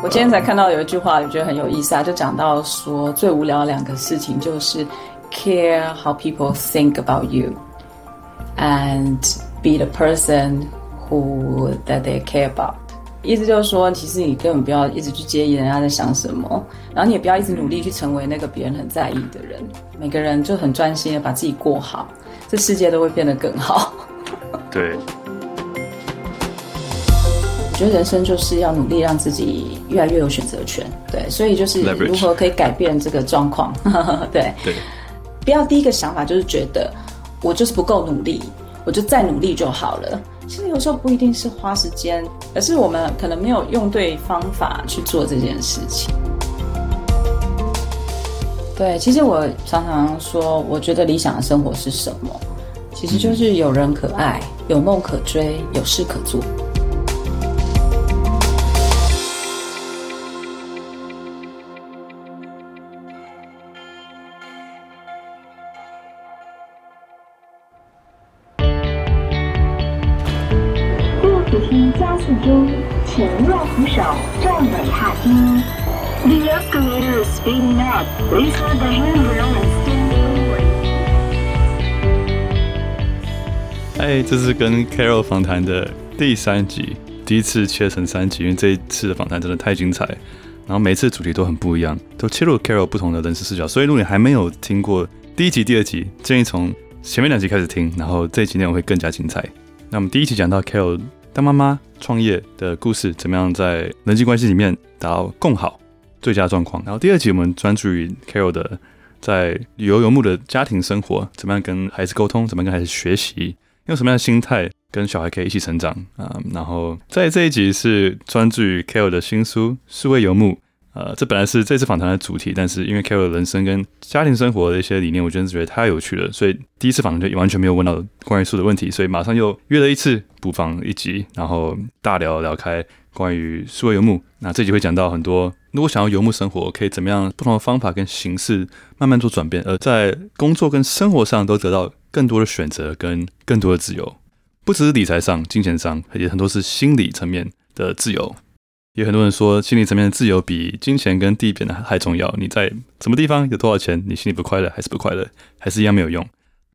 我今天才看到有一句话，我觉得很有意思啊，就讲到说最无聊的两个事情就是 care how people think about you and be the person who that they care about。意思就是说，其实你根本不要一直去介意人家在想什么，然后你也不要一直努力去成为那个别人很在意的人。每个人就很专心的把自己过好，这世界都会变得更好。对。我觉得人生就是要努力让自己越来越有选择权，对，所以就是如何可以改变这个状况，对对，不要第一个想法就是觉得我就是不够努力，我就再努力就好了。其实有时候不一定是花时间，而是我们可能没有用对方法去做这件事情。对，其实我常常说，我觉得理想的生活是什么？其实就是有人可爱，有梦可追，有事可做。这是跟 Carol 访谈的第三集，第一次切成三集，因为这一次的访谈真的太精彩，然后每次主题都很不一样，都切入 Carol 不同的人生视角。所以如果你还没有听过第一集、第二集，建议从前面两集开始听，然后这一集内容会更加精彩。那我们第一集讲到 Carol。当妈妈创业的故事，怎么样在人际关系里面达到共好最佳状况？然后第二集我们专注于 Carol 的在旅游游牧的家庭生活，怎么样跟孩子沟通，怎么样跟孩子学习，用什么样的心态跟小孩可以一起成长啊、嗯？然后在这一集是专注于 Carol 的新书《数位游牧》。呃，这本来是这次访谈的主题，但是因为 Carol 人生跟家庭生活的一些理念，我真的觉得太有趣了，所以第一次访谈就完全没有问到关于书的问题，所以马上又约了一次补访一集，然后大聊聊开关于数位游牧。那这集会讲到很多，如果想要游牧生活，可以怎么样不同的方法跟形式慢慢做转变，而在工作跟生活上都得到更多的选择跟更多的自由，不只是理财上、金钱上，也很多是心理层面的自由。有很多人说，心理层面的自由比金钱跟地点的还重要。你在什么地方有多少钱，你心里不快乐还是不快乐，还是一样没有用。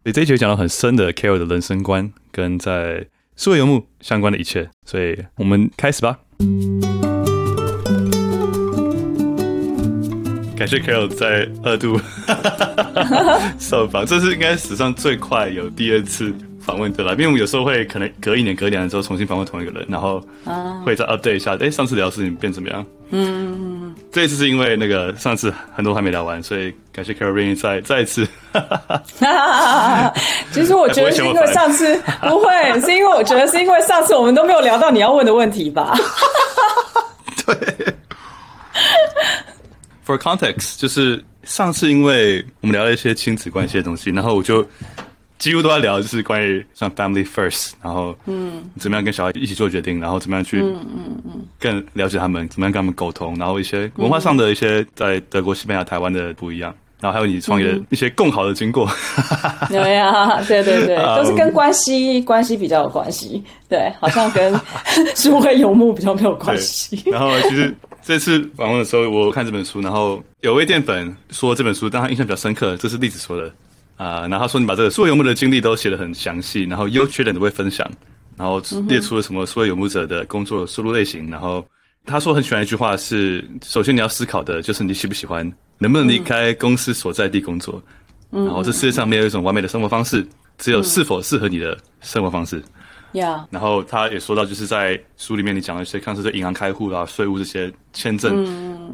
所以这一集讲到很深的 Carol 的人生观，跟在数位游牧相关的一切。所以我们开始吧。感谢 Carol 在二度 受访，这是应该史上最快有第二次。访问对吧？因为我们有时候会可能隔一年、隔两年之后重新访问同一个人，然后会再 update 一下。哎，上次聊的事情变怎么样？嗯，这一次是因为那个上次很多还没聊完，所以感谢 Carol 愿意再再一次。其实我觉得是因为上次不会，是因为我觉得是因为上次我们都没有聊到你要问的问题吧？对。For context，就是上次因为我们聊了一些亲子关系的东西，然后我就。几乎都在聊，就是关于像 family first，然后嗯，怎么样跟小孩一起做决定，然后怎么样去嗯嗯嗯更了解他们，怎么样跟他们沟通，然后一些文化上的一些在德国、西班牙、台湾的不一样，然后还有你创业一些共好的经过。对呀，对对对，都是跟关系关系比较有关系。对，好像跟数位游牧比较没有关系。然后其实这次访问的时候，我看这本书，然后有位淀粉说这本书让他印象比较深刻，这是栗子说的。啊、呃，然后他说你把这个数位游牧的经历都写得很详细，然后优缺点都会分享，然后列出了什么数位游牧者的工作收入类型。然后他说很喜欢一句话是：首先你要思考的就是你喜不喜欢，能不能离开公司所在地工作。嗯、然后这世界上没有一种完美的生活方式，只有是否适合你的生活方式。呀、嗯。然后他也说到，就是在书里面你讲了一些，像是对银行开户啊、税务这些签证，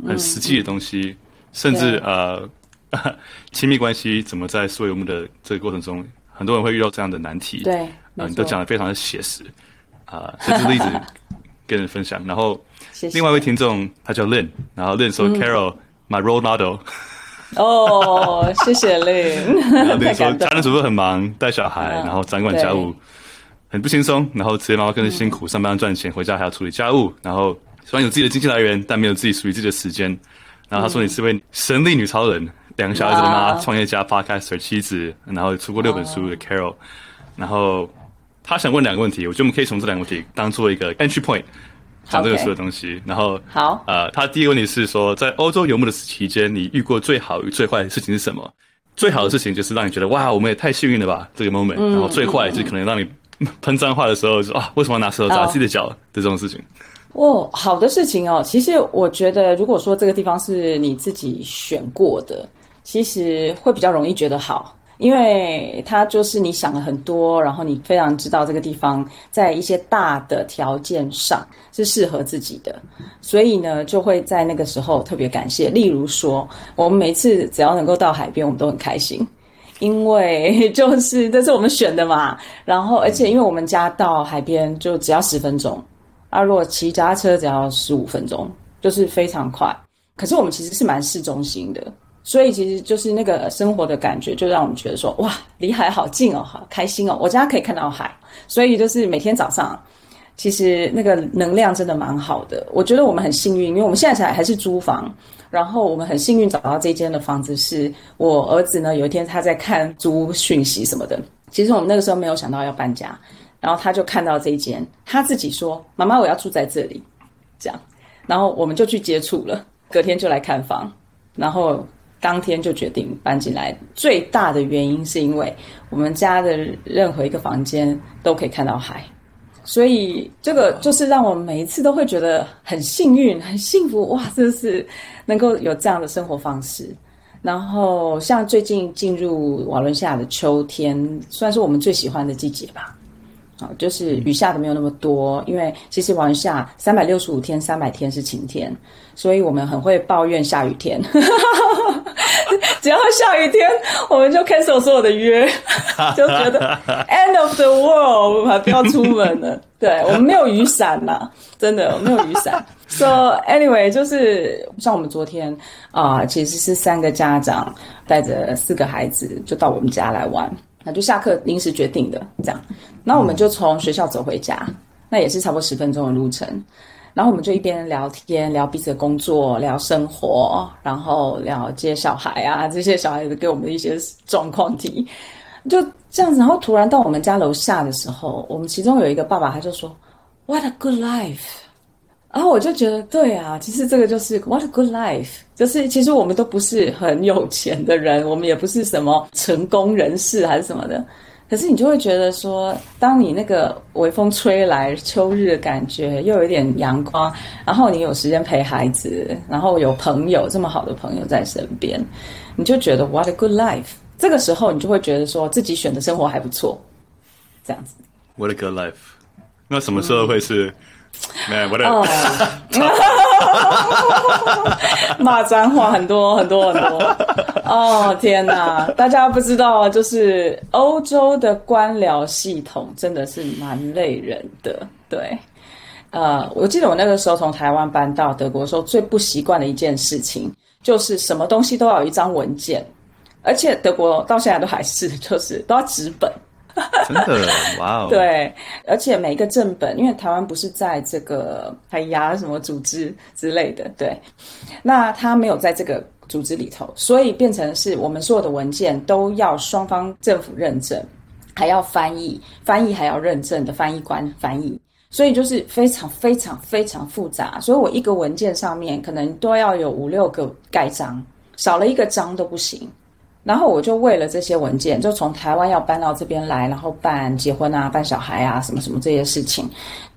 很实际的东西，嗯嗯、甚至呃。亲密关系怎么在数位游牧的这个过程中，很多人会遇到这样的难题。对，嗯，你都讲的非常的写实啊，这是例子跟人分享。然后另外一位听众他叫 Lynn，然后 Lynn 说 Carol，my role model。哦，谢谢 后 Lynn 说家庭主妇很忙，带小孩，然后掌管家务很不轻松，然后职业妈妈更是辛苦，上班赚钱，回家还要处理家务，然后虽然有自己的经济来源，但没有自己属于自己的时间。然后他说你是位神力女超人。两个小孩子的妈，创业家，Podcaster，妻子，然后出过六本书的 Carol，然后他想问两个问题，我觉得我们可以从这两个问题当做一个 entry point，讲这个书的东西。Okay. 然后好，呃，他第一个问题是说，在欧洲游牧的期间，你遇过最好与最坏的事情是什么？最好的事情就是让你觉得哇，我们也太幸运了吧，这个 moment。嗯、然后最坏就是可能让你喷脏话的时候，说啊，为什么要拿石头砸自己的脚的这种事情。哦，好的事情哦，其实我觉得，如果说这个地方是你自己选过的，其实会比较容易觉得好。因为它就是你想了很多，然后你非常知道这个地方在一些大的条件上是适合自己的，所以呢，就会在那个时候特别感谢。例如说，我们每次只要能够到海边，我们都很开心，因为就是这是我们选的嘛。然后，而且因为我们家到海边就只要十分钟，啊，如果骑脚踏车只要十五分钟，就是非常快。可是我们其实是蛮市中心的。所以其实就是那个生活的感觉，就让我们觉得说，哇，离海好近哦，好开心哦！我家可以看到海，所以就是每天早上，其实那个能量真的蛮好的。我觉得我们很幸运，因为我们现在才还是租房，然后我们很幸运找到这间的房子，是我儿子呢有一天他在看租讯息什么的。其实我们那个时候没有想到要搬家，然后他就看到这一间，他自己说：“妈妈，我要住在这里。”这样，然后我们就去接触了，隔天就来看房，然后。当天就决定搬进来，最大的原因是因为我们家的任何一个房间都可以看到海，所以这个就是让我每一次都会觉得很幸运、很幸福。哇，真的是能够有这样的生活方式。然后像最近进入瓦伦西亚的秋天，算是我们最喜欢的季节吧。啊，就是雨下的没有那么多，因为其实瓦伦西亚三百六十五天，三百天是晴天，所以我们很会抱怨下雨天。只要下雨天，我们就 cancel 所有的约，就觉得 end of the world，我们还不要出门了。对，我们没有雨伞呐，真的没有雨伞。So anyway，就是像我们昨天啊、呃，其实是三个家长带着四个孩子就到我们家来玩，那就下课临时决定的这样。那我们就从学校走回家，那也是差不多十分钟的路程。然后我们就一边聊天，聊彼此的工作，聊生活，然后聊接小孩啊，这些小孩子给我们的一些状况题，就这样子。然后突然到我们家楼下的时候，我们其中有一个爸爸他就说：“What a good life！” 然后我就觉得，对啊，其实这个就是 “What a good life”，就是其实我们都不是很有钱的人，我们也不是什么成功人士还是什么的。可是你就会觉得说，当你那个微风吹来，秋日的感觉，又有一点阳光，然后你有时间陪孩子，然后有朋友这么好的朋友在身边，你就觉得 What a good life。这个时候你就会觉得说自己选的生活还不错，这样子。What a good life。那什么时候会是？嗯 Man, what a... 骂脏话很多很多很多哦天哪，大家不知道，就是欧洲的官僚系统真的是蛮累人的。对，呃，我记得我那个时候从台湾搬到德国的时候，最不习惯的一件事情就是什么东西都要有一张文件，而且德国到现在都还是，就是都要纸本。真的哇哦！对，而且每一个正本，因为台湾不是在这个海牙什么组织之类的，对，那他没有在这个组织里头，所以变成是我们所有的文件都要双方政府认证，还要翻译，翻译还要认证的翻译官翻译，所以就是非常非常非常复杂，所以我一个文件上面可能都要有五六个盖章，少了一个章都不行。然后我就为了这些文件，就从台湾要搬到这边来，然后办结婚啊、办小孩啊、什么什么这些事情，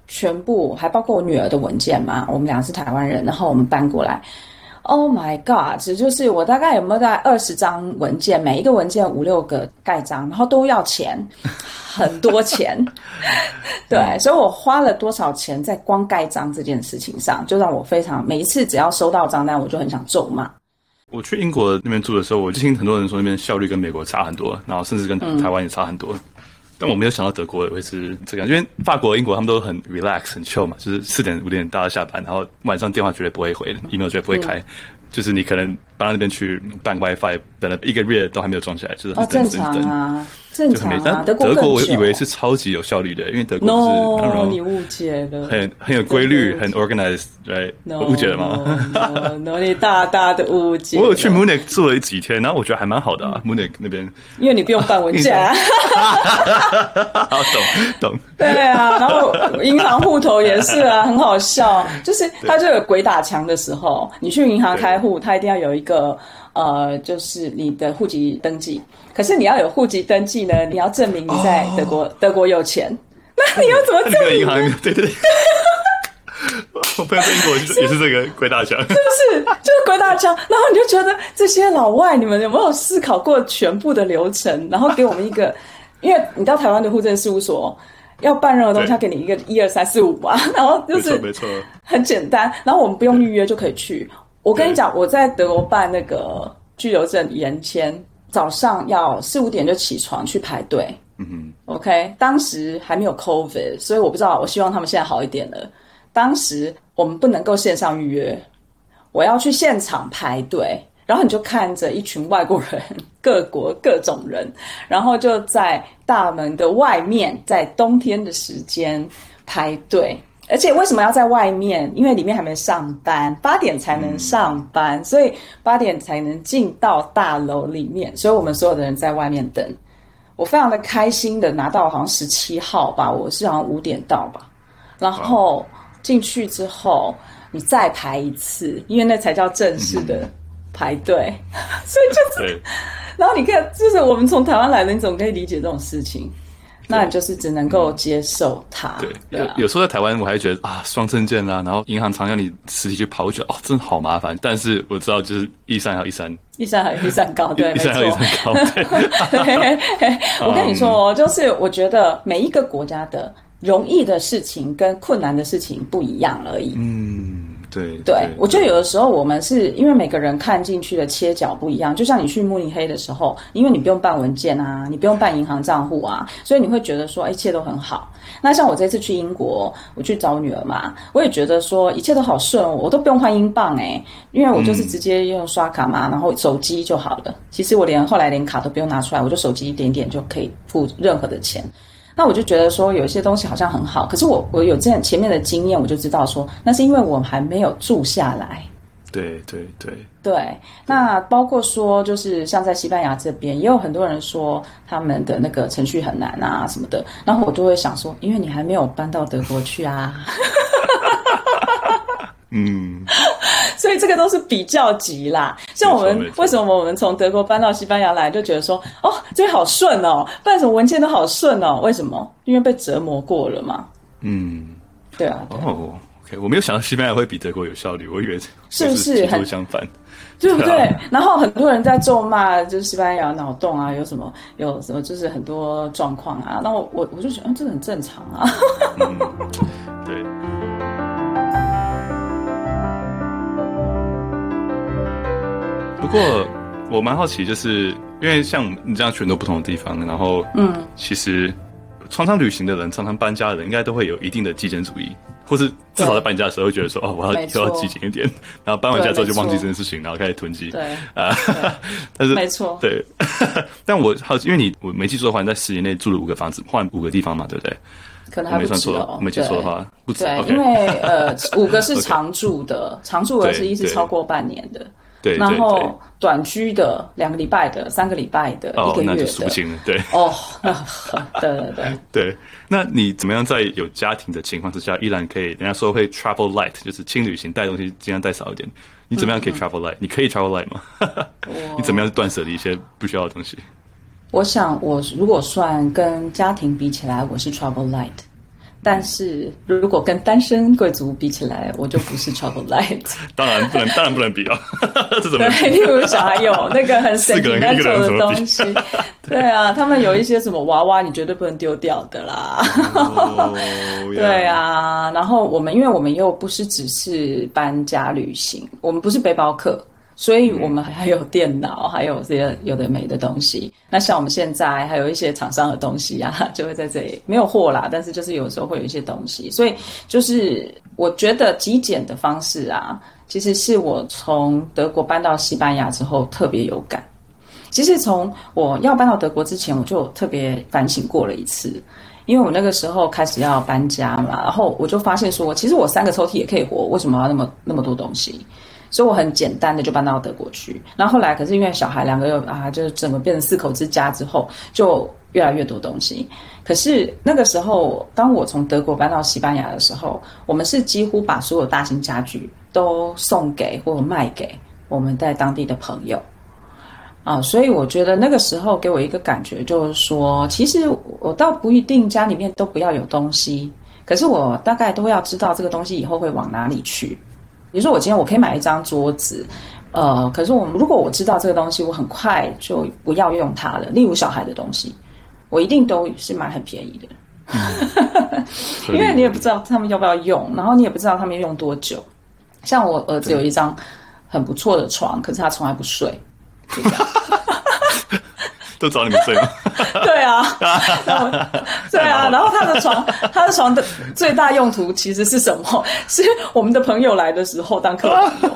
全部还包括我女儿的文件嘛。我们俩是台湾人，然后我们搬过来。Oh my God！这就是我大概有没有大概二十张文件，每一个文件五六个盖章，然后都要钱，很多钱。对，所以我花了多少钱在光盖章这件事情上，就让我非常每一次只要收到账单，我就很想咒骂。我去英国那边住的时候，我就听很多人说那边效率跟美国差很多，然后甚至跟台湾也差很多。嗯、但我没有想到德国也会是这样，因为法国、英国他们都很 relax、很 chill 嘛，就是四点五点大家下班，然后晚上电话绝对不会回，email 绝对不会开。就是你可能搬到那边去办 WiFi，等了一个月都还没有装起来，就是很哦，正常啊，正常啊。德国德国我以为是超级有效率的，因为德国是 no，你误解了，很很有规律，很 organized，right？我误解了吗？no，你大大的误解。我有去 Munich 住了几天，然后我觉得还蛮好的啊，Munich 那边，因为你不用办文件啊。好，懂懂。对啊，然后银行户头也是啊，很好笑，就是他就有鬼打墙的时候，你去银行开户，他一定要有一个。呃，就是你的户籍登记，可是你要有户籍登记呢，你要证明你在德国，哦、德国有钱，那你要怎么证明？银行对对对，我朋友在英国也是这个鬼打墙，是不是？就是鬼打墙，然后你就觉得这些老外，你们有没有思考过全部的流程？然后给我们一个，因为你到台湾的户政事务所要办任何东西，他给你一个一二三四五啊，然后就是没错，很简单，然后我们不用预约就可以去。我跟你讲，我在德国办那个居留证延签，早上要四五点就起床去排队。嗯哼，OK，当时还没有 COVID，所以我不知道。我希望他们现在好一点了。当时我们不能够线上预约，我要去现场排队，然后你就看着一群外国人，各国各种人，然后就在大门的外面，在冬天的时间排队。而且为什么要在外面？因为里面还没上班，八点才能上班，嗯、所以八点才能进到大楼里面。所以我们所有的人在外面等。我非常的开心的拿到好像十七号吧，我是好像五点到吧。然后进去之后，你再排一次，因为那才叫正式的排队。嗯、所以就是，然后你看，就是我们从台湾来的，你总可以理解这种事情。那你就是只能够接受它。对，对啊、有有时候在台湾，我还觉得啊，双证件啊，然后银行常要你实体去跑，我觉得哦，真的好麻烦。但是我知道，就是一山还有一山，一山还有一山高，对，一山还有一山高。对，我跟你说哦，就是我觉得每一个国家的容易的事情跟困难的事情不一样而已。嗯。对对，我觉得有的时候我们是因为每个人看进去的切角不一样，就像你去慕尼黑的时候，因为你不用办文件啊，你不用办银行账户啊，所以你会觉得说一切都很好。那像我这次去英国，我去找我女儿嘛，我也觉得说一切都好顺，我都不用换英镑诶，因为我就是直接用刷卡嘛，然后手机就好了。其实我连后来连卡都不用拿出来，我就手机一点点就可以付任何的钱。那我就觉得说有一些东西好像很好，可是我我有这样前面的经验，我就知道说那是因为我还没有住下来。对对对对。那包括说就是像在西班牙这边，也有很多人说他们的那个程序很难啊什么的，然后我就会想说，因为你还没有搬到德国去啊。嗯，所以这个都是比较级啦。像我们为什么我们从德国搬到西班牙来，就觉得说哦，这边好顺哦，办什么文件都好顺哦。为什么？因为被折磨过了嘛。嗯，对啊。对哦，OK，我没有想到西班牙会比德国有效率，我以为是不是很相反？对不对？啊、然后很多人在咒骂，就是西班牙脑洞啊，有什么有什么，就是很多状况啊。那我我我就觉得，嗯，这个很正常啊。嗯，对。不过我蛮好奇，就是因为像你这样去很多不同的地方，然后嗯，其实常常旅行的人，常常搬家的人，应该都会有一定的极简主义，或是至少在搬家的时候会觉得说，哦，我要要极简一点，然后搬完家之后就忘记这件事情，然后开始囤积。对啊，但 是没错，对。但我好奇，因为你我没记错的话，你在十年内住了五个房子，换五个地方嘛，对不对？可能还没算错，没记错的话，不止。对，因为呃，五个是常住的，常住的是意思超过半年的。对，然后短居的两个礼拜的、三个礼拜的、哦、一个月的，那就数不清了。对，哦，对对对对。那你怎么样在有家庭的情况之下，依然可以？人家说会 travel light，就是轻旅行，带东西尽量带少一点。你怎么样可以 travel light？、嗯、你可以 travel light 吗？我 你怎么样断舍离一些不需要的东西？我想，我如果算跟家庭比起来，我是 travel light。但是如果跟单身贵族比起来，我就不是 trouble light。当然不能，当然不能比啊！这怎么对，例如小孩有那个很 sentimental 的东西，对啊，他们有一些什么娃娃，你绝对不能丢掉的啦。Oh. 对啊，然后我们因为我们又不是只是搬家旅行，我们不是背包客，所以我们还有电脑，还有这些有的没的东西。那像我们现在还有一些厂商的东西啊，就会在这里没有货啦，但是就是有时候会有一些东西。所以就是我觉得极简的方式啊，其实是我从德国搬到西班牙之后特别有感。其实从我要搬到德国之前，我就特别反省过了一次，因为我那个时候开始要搬家嘛，然后我就发现说，其实我三个抽屉也可以活，为什么要那么那么多东西？所以我很简单的就搬到德国去，然后后来可是因为小孩两个又啊，就是整个变成四口之家之后，就越来越多东西。可是那个时候，当我从德国搬到西班牙的时候，我们是几乎把所有大型家具都送给或卖给我们在当地的朋友啊，所以我觉得那个时候给我一个感觉就是说，其实我倒不一定家里面都不要有东西，可是我大概都要知道这个东西以后会往哪里去。比如说，我今天我可以买一张桌子，呃，可是我如果我知道这个东西，我很快就不要用它了。例如小孩的东西，我一定都是买很便宜的，嗯、因为你也不知道他们要不要用，然后你也不知道他们用多久。像我儿子有一张很不错的床，可是他从来不睡。都找你们睡吗？对啊，对啊。然后他的床，他的床的最大用途其实是什么？是我们的朋友来的时候当客人用。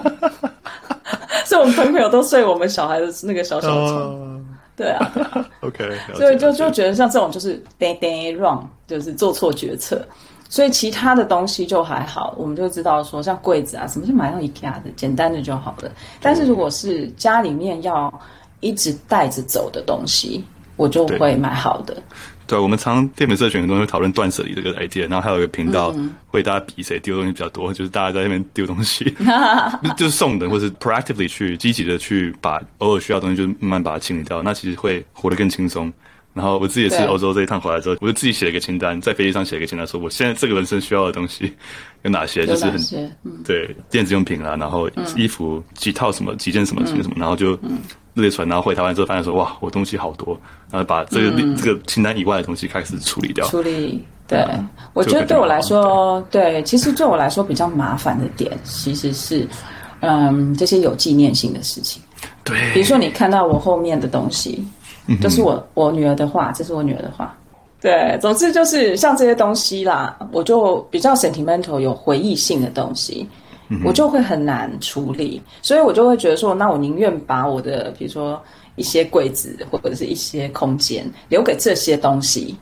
所以我们朋友都睡我们小孩的那个小小床。对啊。OK。所以就就觉得像这种就是 day day wrong，就是做错决策。所以其他的东西就还好，我们就知道说像柜子啊，什么就买到 IKEA 的，简单的就好了。但是如果是家里面要一直带着走的东西，我就会买好的。对，我们常常淀粉社群很多人会讨论断舍离这个 idea，然后还有一个频道会大家比谁丢东西比较多，就是大家在那边丢东西，就是送的，或是 proactively 去积极的去把偶尔需要的东西就慢慢把它清理掉，那其实会活得更轻松。然后我自己也是欧洲这一趟回来之后，我就自己写了一个清单，在飞机上写了一个清单，说我现在这个人生需要的东西有哪些，就是很对电子用品啊，然后衣服几套什么几件什么几件什么，然后就。列出来，然后回台湾之后发现说，哇，我东西好多，然后把这个、嗯、这个清单以外的东西开始处理掉。处理，对，嗯、我觉得对我来说，对，其实对我来说比较麻烦的点，其实是，嗯，这些有纪念性的事情。对，比如说你看到我后面的东西，嗯都是我我女儿的画，这是我女儿的画。对，总之就是像这些东西啦，我就比较 sentimental，有回忆性的东西。我就会很难处理，所以我就会觉得说，那我宁愿把我的，比如说一些柜子或者是一些空间留给这些东西。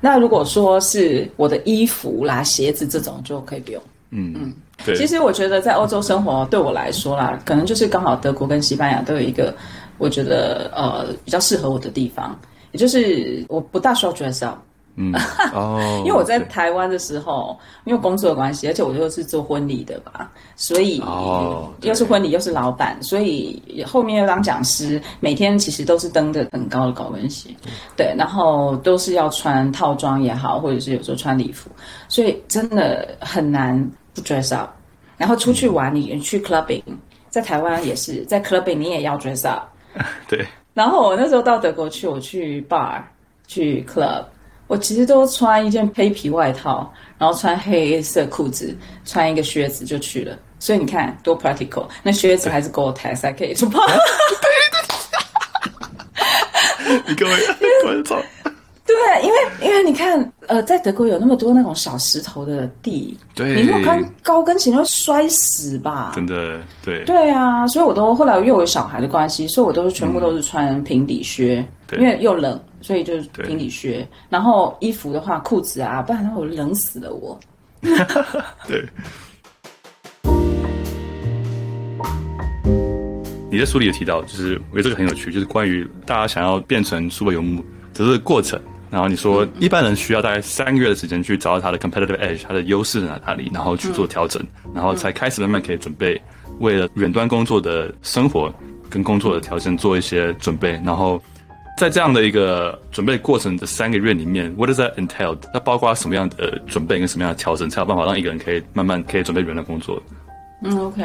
那如果说是我的衣服啦、鞋子这种，就可以不用。嗯嗯，对。其实我觉得在欧洲生活对我来说啦，可能就是刚好德国跟西班牙都有一个我觉得呃比较适合我的地方，也就是我不大需要 dress up。嗯 哦，因为我在台湾的时候，因为工作的关系，而且我又是做婚礼的吧，所以哦，又是婚礼又是老板，所以后面又当讲师，每天其实都是登着很高的高跟鞋，对，然后都是要穿套装也好，或者是有时候穿礼服，所以真的很难不 dress up。然后出去玩，你去 clubbing，在台湾也是在 clubbing，你也要 dress up。对。然后我那时候到德国去，我去 bar，去 club。我其实都穿一件黑皮外套，然后穿黑色裤子，穿一个靴子就去了。所以你看多 practical，那靴子还是 Gore-Tex 才可以出跑。你各位观众，对，因为因为你看，呃，在德国有那么多那种小石头的地，对，你如果穿高跟鞋会摔死吧？真的，对，对啊，所以我都后来又有小孩的关系，所以我都全部都是穿平底靴，嗯、因为又冷。所以就是平底靴，然后衣服的话，裤子啊，不然的话我冷死了我。对。你在书里也提到，就是我觉得这个很有趣，就是关于大家想要变成苏北游牧这是过程。然后你说，一般人需要大概三个月的时间去找到他的 competitive edge，他的优势在哪里，然后去做调整，然后才开始慢慢可以准备为了远端工作的生活跟工作的调整做一些准备，然后。在这样的一个准备过程的三个月里面，What does that entail？它包括什么样的准备跟什么样的调整，才有办法让一个人可以慢慢可以准备原来工作？嗯，OK，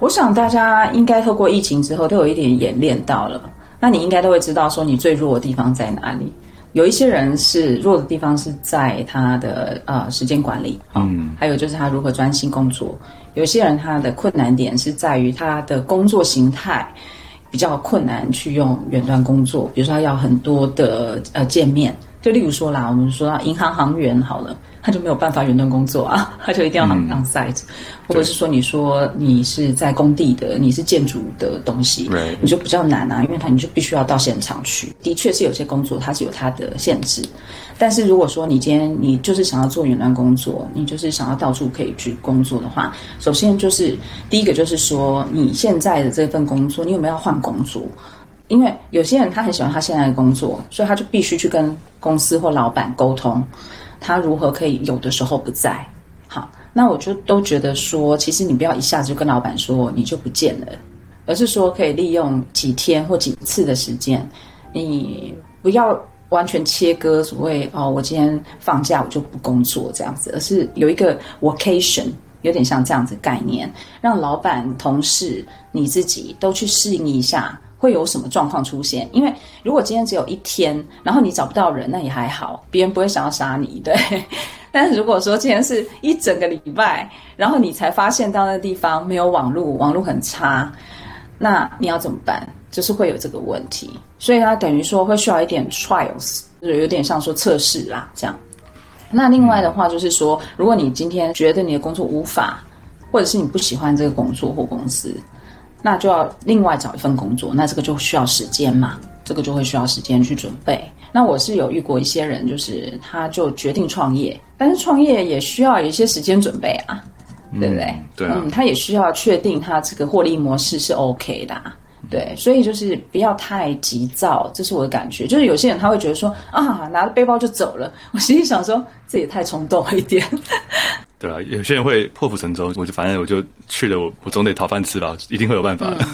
我想大家应该透过疫情之后都有一点演练到了，那你应该都会知道说你最弱的地方在哪里。有一些人是弱的地方是在他的呃时间管理，嗯，还有就是他如何专心工作。有些人他的困难点是在于他的工作形态比较困难去用远端工作，比如说要很多的呃见面，就例如说啦，我们说到银行行员好了。他就没有办法远端工作啊，他就一定要 on on site，嗯，或者是说你说你是在工地的，你是建筑的东西.你就比较难啊，因为他你就必须要到现场去。的确是有些工作它是有它的限制，但是如果说你今天你就是想要做远端工作，你就是想要到处可以去工作的话，首先就是第一个就是说你现在的这份工作，你有没有要换工作？因为有些人他很喜欢他现在的工作，所以他就必须去跟公司或老板沟通。他如何可以有的时候不在？好，那我就都觉得说，其实你不要一下子就跟老板说你就不见了，而是说可以利用几天或几次的时间，你不要完全切割所谓哦，我今天放假我就不工作这样子，而是有一个 vacation，有点像这样子概念，让老板、同事、你自己都去适应一下。会有什么状况出现？因为如果今天只有一天，然后你找不到人，那也还好，别人不会想要杀你，对。但是如果说今天是一整个礼拜，然后你才发现到那个地方没有网络，网络很差，那你要怎么办？就是会有这个问题，所以它等于说会需要一点 trials，就有点像说测试啦，这样。那另外的话就是说，如果你今天觉得你的工作无法，或者是你不喜欢这个工作或公司。那就要另外找一份工作，那这个就需要时间嘛，这个就会需要时间去准备。那我是有遇过一些人，就是他就决定创业，但是创业也需要有一些时间准备啊，嗯、对不对？对啊，嗯，他也需要确定他这个获利模式是 OK 的，啊，对，所以就是不要太急躁，这是我的感觉。就是有些人他会觉得说啊，拿着背包就走了，我心里想说，这也太冲动了一点。对啊，有些人会破釜沉舟，我就反正我就去了，我我总得讨饭吃吧，一定会有办法的。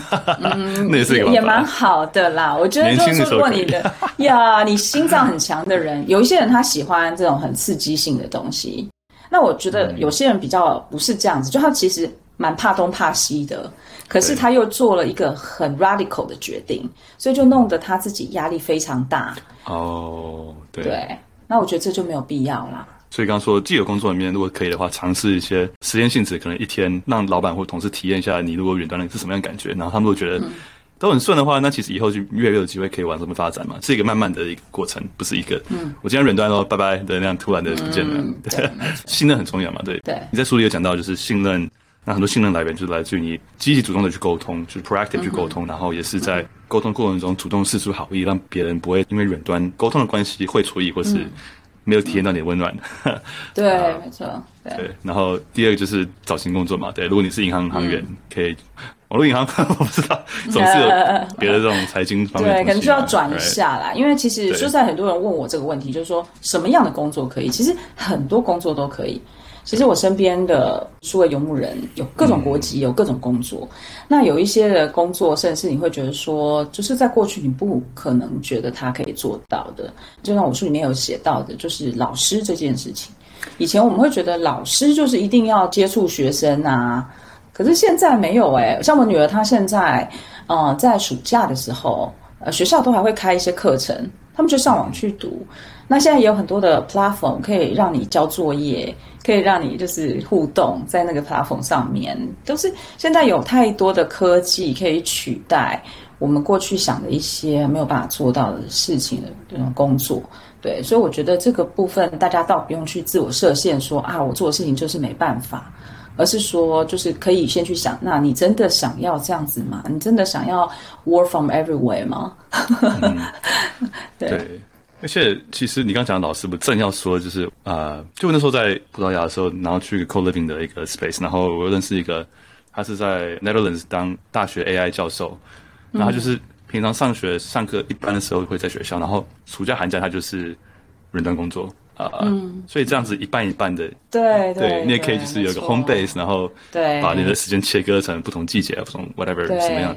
嗯，那也是一个。也蛮好的啦。我觉得就是如果你的 呀，你心脏很强的人，有一些人他喜欢这种很刺激性的东西。那我觉得有些人比较不是这样子，就他其实蛮怕东怕西的，可是他又做了一个很 radical 的决定，所以就弄得他自己压力非常大。哦，对。对，那我觉得这就没有必要啦。所以刚刚说，既有工作里面，如果可以的话，尝试一些时间性质，可能一天让老板或同事体验一下，你如果远端的是什么样的感觉，然后他们都觉得都很顺的话，那其实以后就越来越有机会可以往这边发展嘛，是一个慢慢的一个过程，不是一个嗯，我今天远端喽，拜拜的那样突然的不见了。嗯、对，信任很重要嘛，对。对。你在书里有讲到，就是信任，那很多信任来源就是来自于你积极主动的去沟通，就是 proactive 去沟通，嗯、然后也是在沟通过程中主动示出好意，让别人不会因为远端沟通的关系会错意或是。没有体验到你的温暖，对，没错，对，对。然后第二个就是找新工作嘛，对。如果你是银行行员，嗯、可以网络银行，我不知道，总是有别的这种财经方面的，对，可能就要转一下啦。因为其实说实在，很多人问我这个问题，就是说什么样的工作可以？其实很多工作都可以。其实我身边的数位游牧人有各种国籍，有各种工作。嗯、那有一些的工作，甚至你会觉得说，就是在过去你不可能觉得他可以做到的。就像我书里面有写到的，就是老师这件事情。以前我们会觉得老师就是一定要接触学生啊，可是现在没有诶。像我女儿她现在，呃，在暑假的时候，呃，学校都还会开一些课程，他们就上网去读。那现在也有很多的 platform 可以让你交作业。可以让你就是互动在那个 platform 上面，都是现在有太多的科技可以取代我们过去想的一些没有办法做到的事情的这种工作。对，所以我觉得这个部分大家倒不用去自我设限说，啊，我做的事情就是没办法，而是说就是可以先去想，那你真的想要这样子吗？你真的想要 work from everywhere 吗？嗯、对。对而且，其实你刚刚讲的老师，不正要说，就是啊、呃，就那时候在葡萄牙的时候，然后去一个 co-living 的一个 space，然后我认识一个，他是在 Netherlands 当大学 AI 教授，然后就是平常上学上课一般的时候会在学校，然后暑假寒假他就是远端工作啊，呃嗯、所以这样子一半一半的，对对，你也可以就是有个 home base，然后对，把你的时间切割成不同季节，不同 whatever 什么样。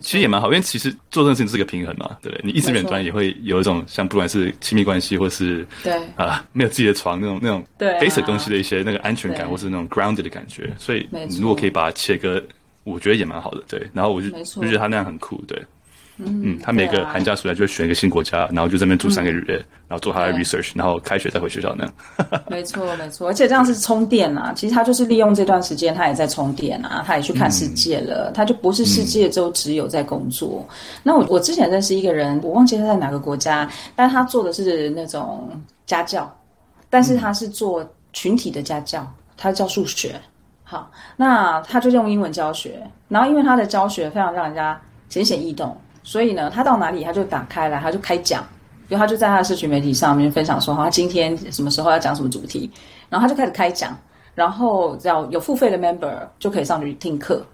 其实也蛮好，因为其实做这件事情是个平衡嘛，对不对？你一直远端也会有一种像不管是亲密关系，或是对啊没有自己的床那种那种 basic 东西的一些那个安全感，或是那种 grounded 的感觉。所以你如果可以把它切割，我觉得也蛮好的，对。然后我就就觉得他那样很酷，对。嗯，他每个寒假暑假就会选一个新国家，然后就在那边住三个月，嗯、然后做他的 research，然后开学再回学校那样。没错，没错，而且这样是充电啊。其实他就是利用这段时间，他也在充电啊，他也去看世界了，嗯、他就不是世界就只有在工作。嗯、那我我之前认识一个人，我忘记他在哪个国家，但他做的是那种家教，但是他是做群体的家教，他教数学。好，那他就用英文教学，然后因为他的教学非常让人家浅显易懂。所以呢，他到哪里他就打开来，他就开讲，比如他就在他的社群媒体上面分享说，他今天什么时候要讲什么主题，然后他就开始开讲，然后只要有付费的 member 就可以上去听课。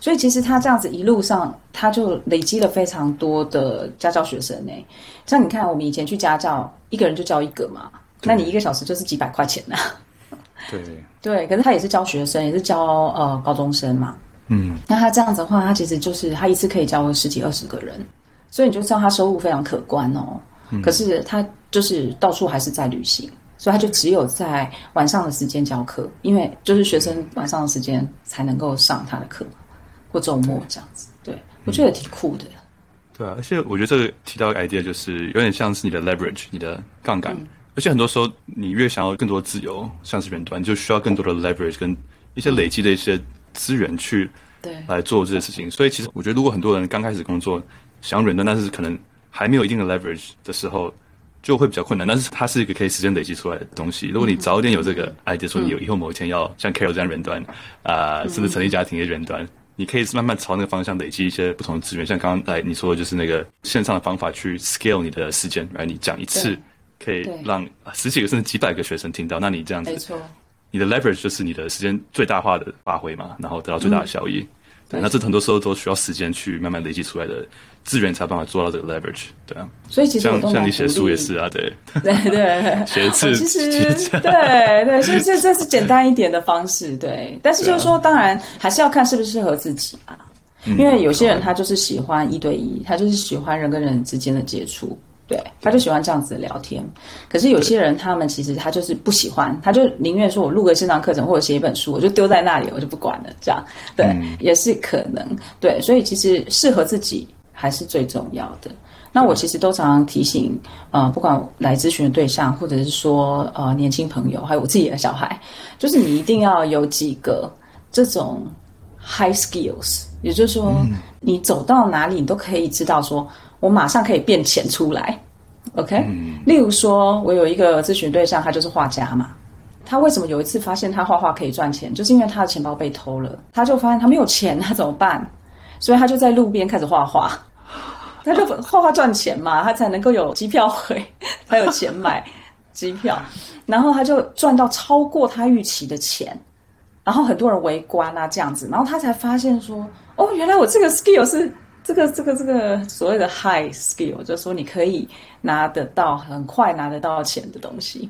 所以其实他这样子一路上，他就累积了非常多的家教学生呢。像你看，我们以前去家教，一个人就教一个嘛，那你一个小时就是几百块钱呢？对 对，可是他也是教学生，也是教呃高中生嘛。嗯，那他这样子的话，他其实就是他一次可以教十几二十个人，所以你就知道他收入非常可观哦。嗯、可是他就是到处还是在旅行，所以他就只有在晚上的时间教课，因为就是学生晚上的时间才能够上他的课，或周末这样子。对，我觉得挺酷的。对啊，而且我觉得这个提到的 idea 就是有点像是你的 leverage，你的杠杆。嗯、而且很多时候你越想要更多自由，像是远端，就需要更多的 leverage 跟一些累积的一些。资源去对来做这些事情，所以其实我觉得，如果很多人刚开始工作想远端，但是可能还没有一定的 leverage 的时候，就会比较困难。但是它是一个可以时间累积出来的东西。如果你早一点有这个 idea，说你有以后某一天要像 Carol 这样远端啊，甚至成立家庭也远端，你可以慢慢朝那个方向累积一些不同的资源。像刚刚来你说的就是那个线上的方法去 scale 你的时间，然后你讲一次可以让十几个甚至几百个学生听到，那你这样子。你的 leverage 就是你的时间最大化的发挥嘛，然后得到最大的效益。嗯、对，那这很多时候都需要时间去慢慢累积出来的资源，才有办法做到这个 leverage。对啊，所以其实像像你写书也是啊，对，对 对，写一次其实 对对，所以这这是简单一点的方式，对。但是就是说，当然还是要看适不适合自己啊，因为有些人他就是喜欢一对一，他就是喜欢人跟人之间的接触。对，他就喜欢这样子聊天。可是有些人，他们其实他就是不喜欢，他就宁愿说我录个线上课程或者写一本书，我就丢在那里，我就不管了。这样，对，嗯、也是可能。对，所以其实适合自己还是最重要的。那我其实都常常提醒，呃，不管来咨询的对象，或者是说呃年轻朋友，还有我自己的小孩，就是你一定要有几个这种 high skills，也就是说，嗯、你走到哪里，你都可以知道说。我马上可以变钱出来，OK？嗯，例如说，我有一个咨询对象，他就是画家嘛。他为什么有一次发现他画画可以赚钱，就是因为他的钱包被偷了，他就发现他没有钱，他怎么办？所以他就在路边开始画画，他就画画赚钱嘛，他才能够有机票回，才有钱买机票。然后他就赚到超过他预期的钱，然后很多人围观啊，这样子，然后他才发现说，哦，原来我这个 skill 是。这个这个这个所谓的 high skill，就是说你可以拿得到很快拿得到钱的东西，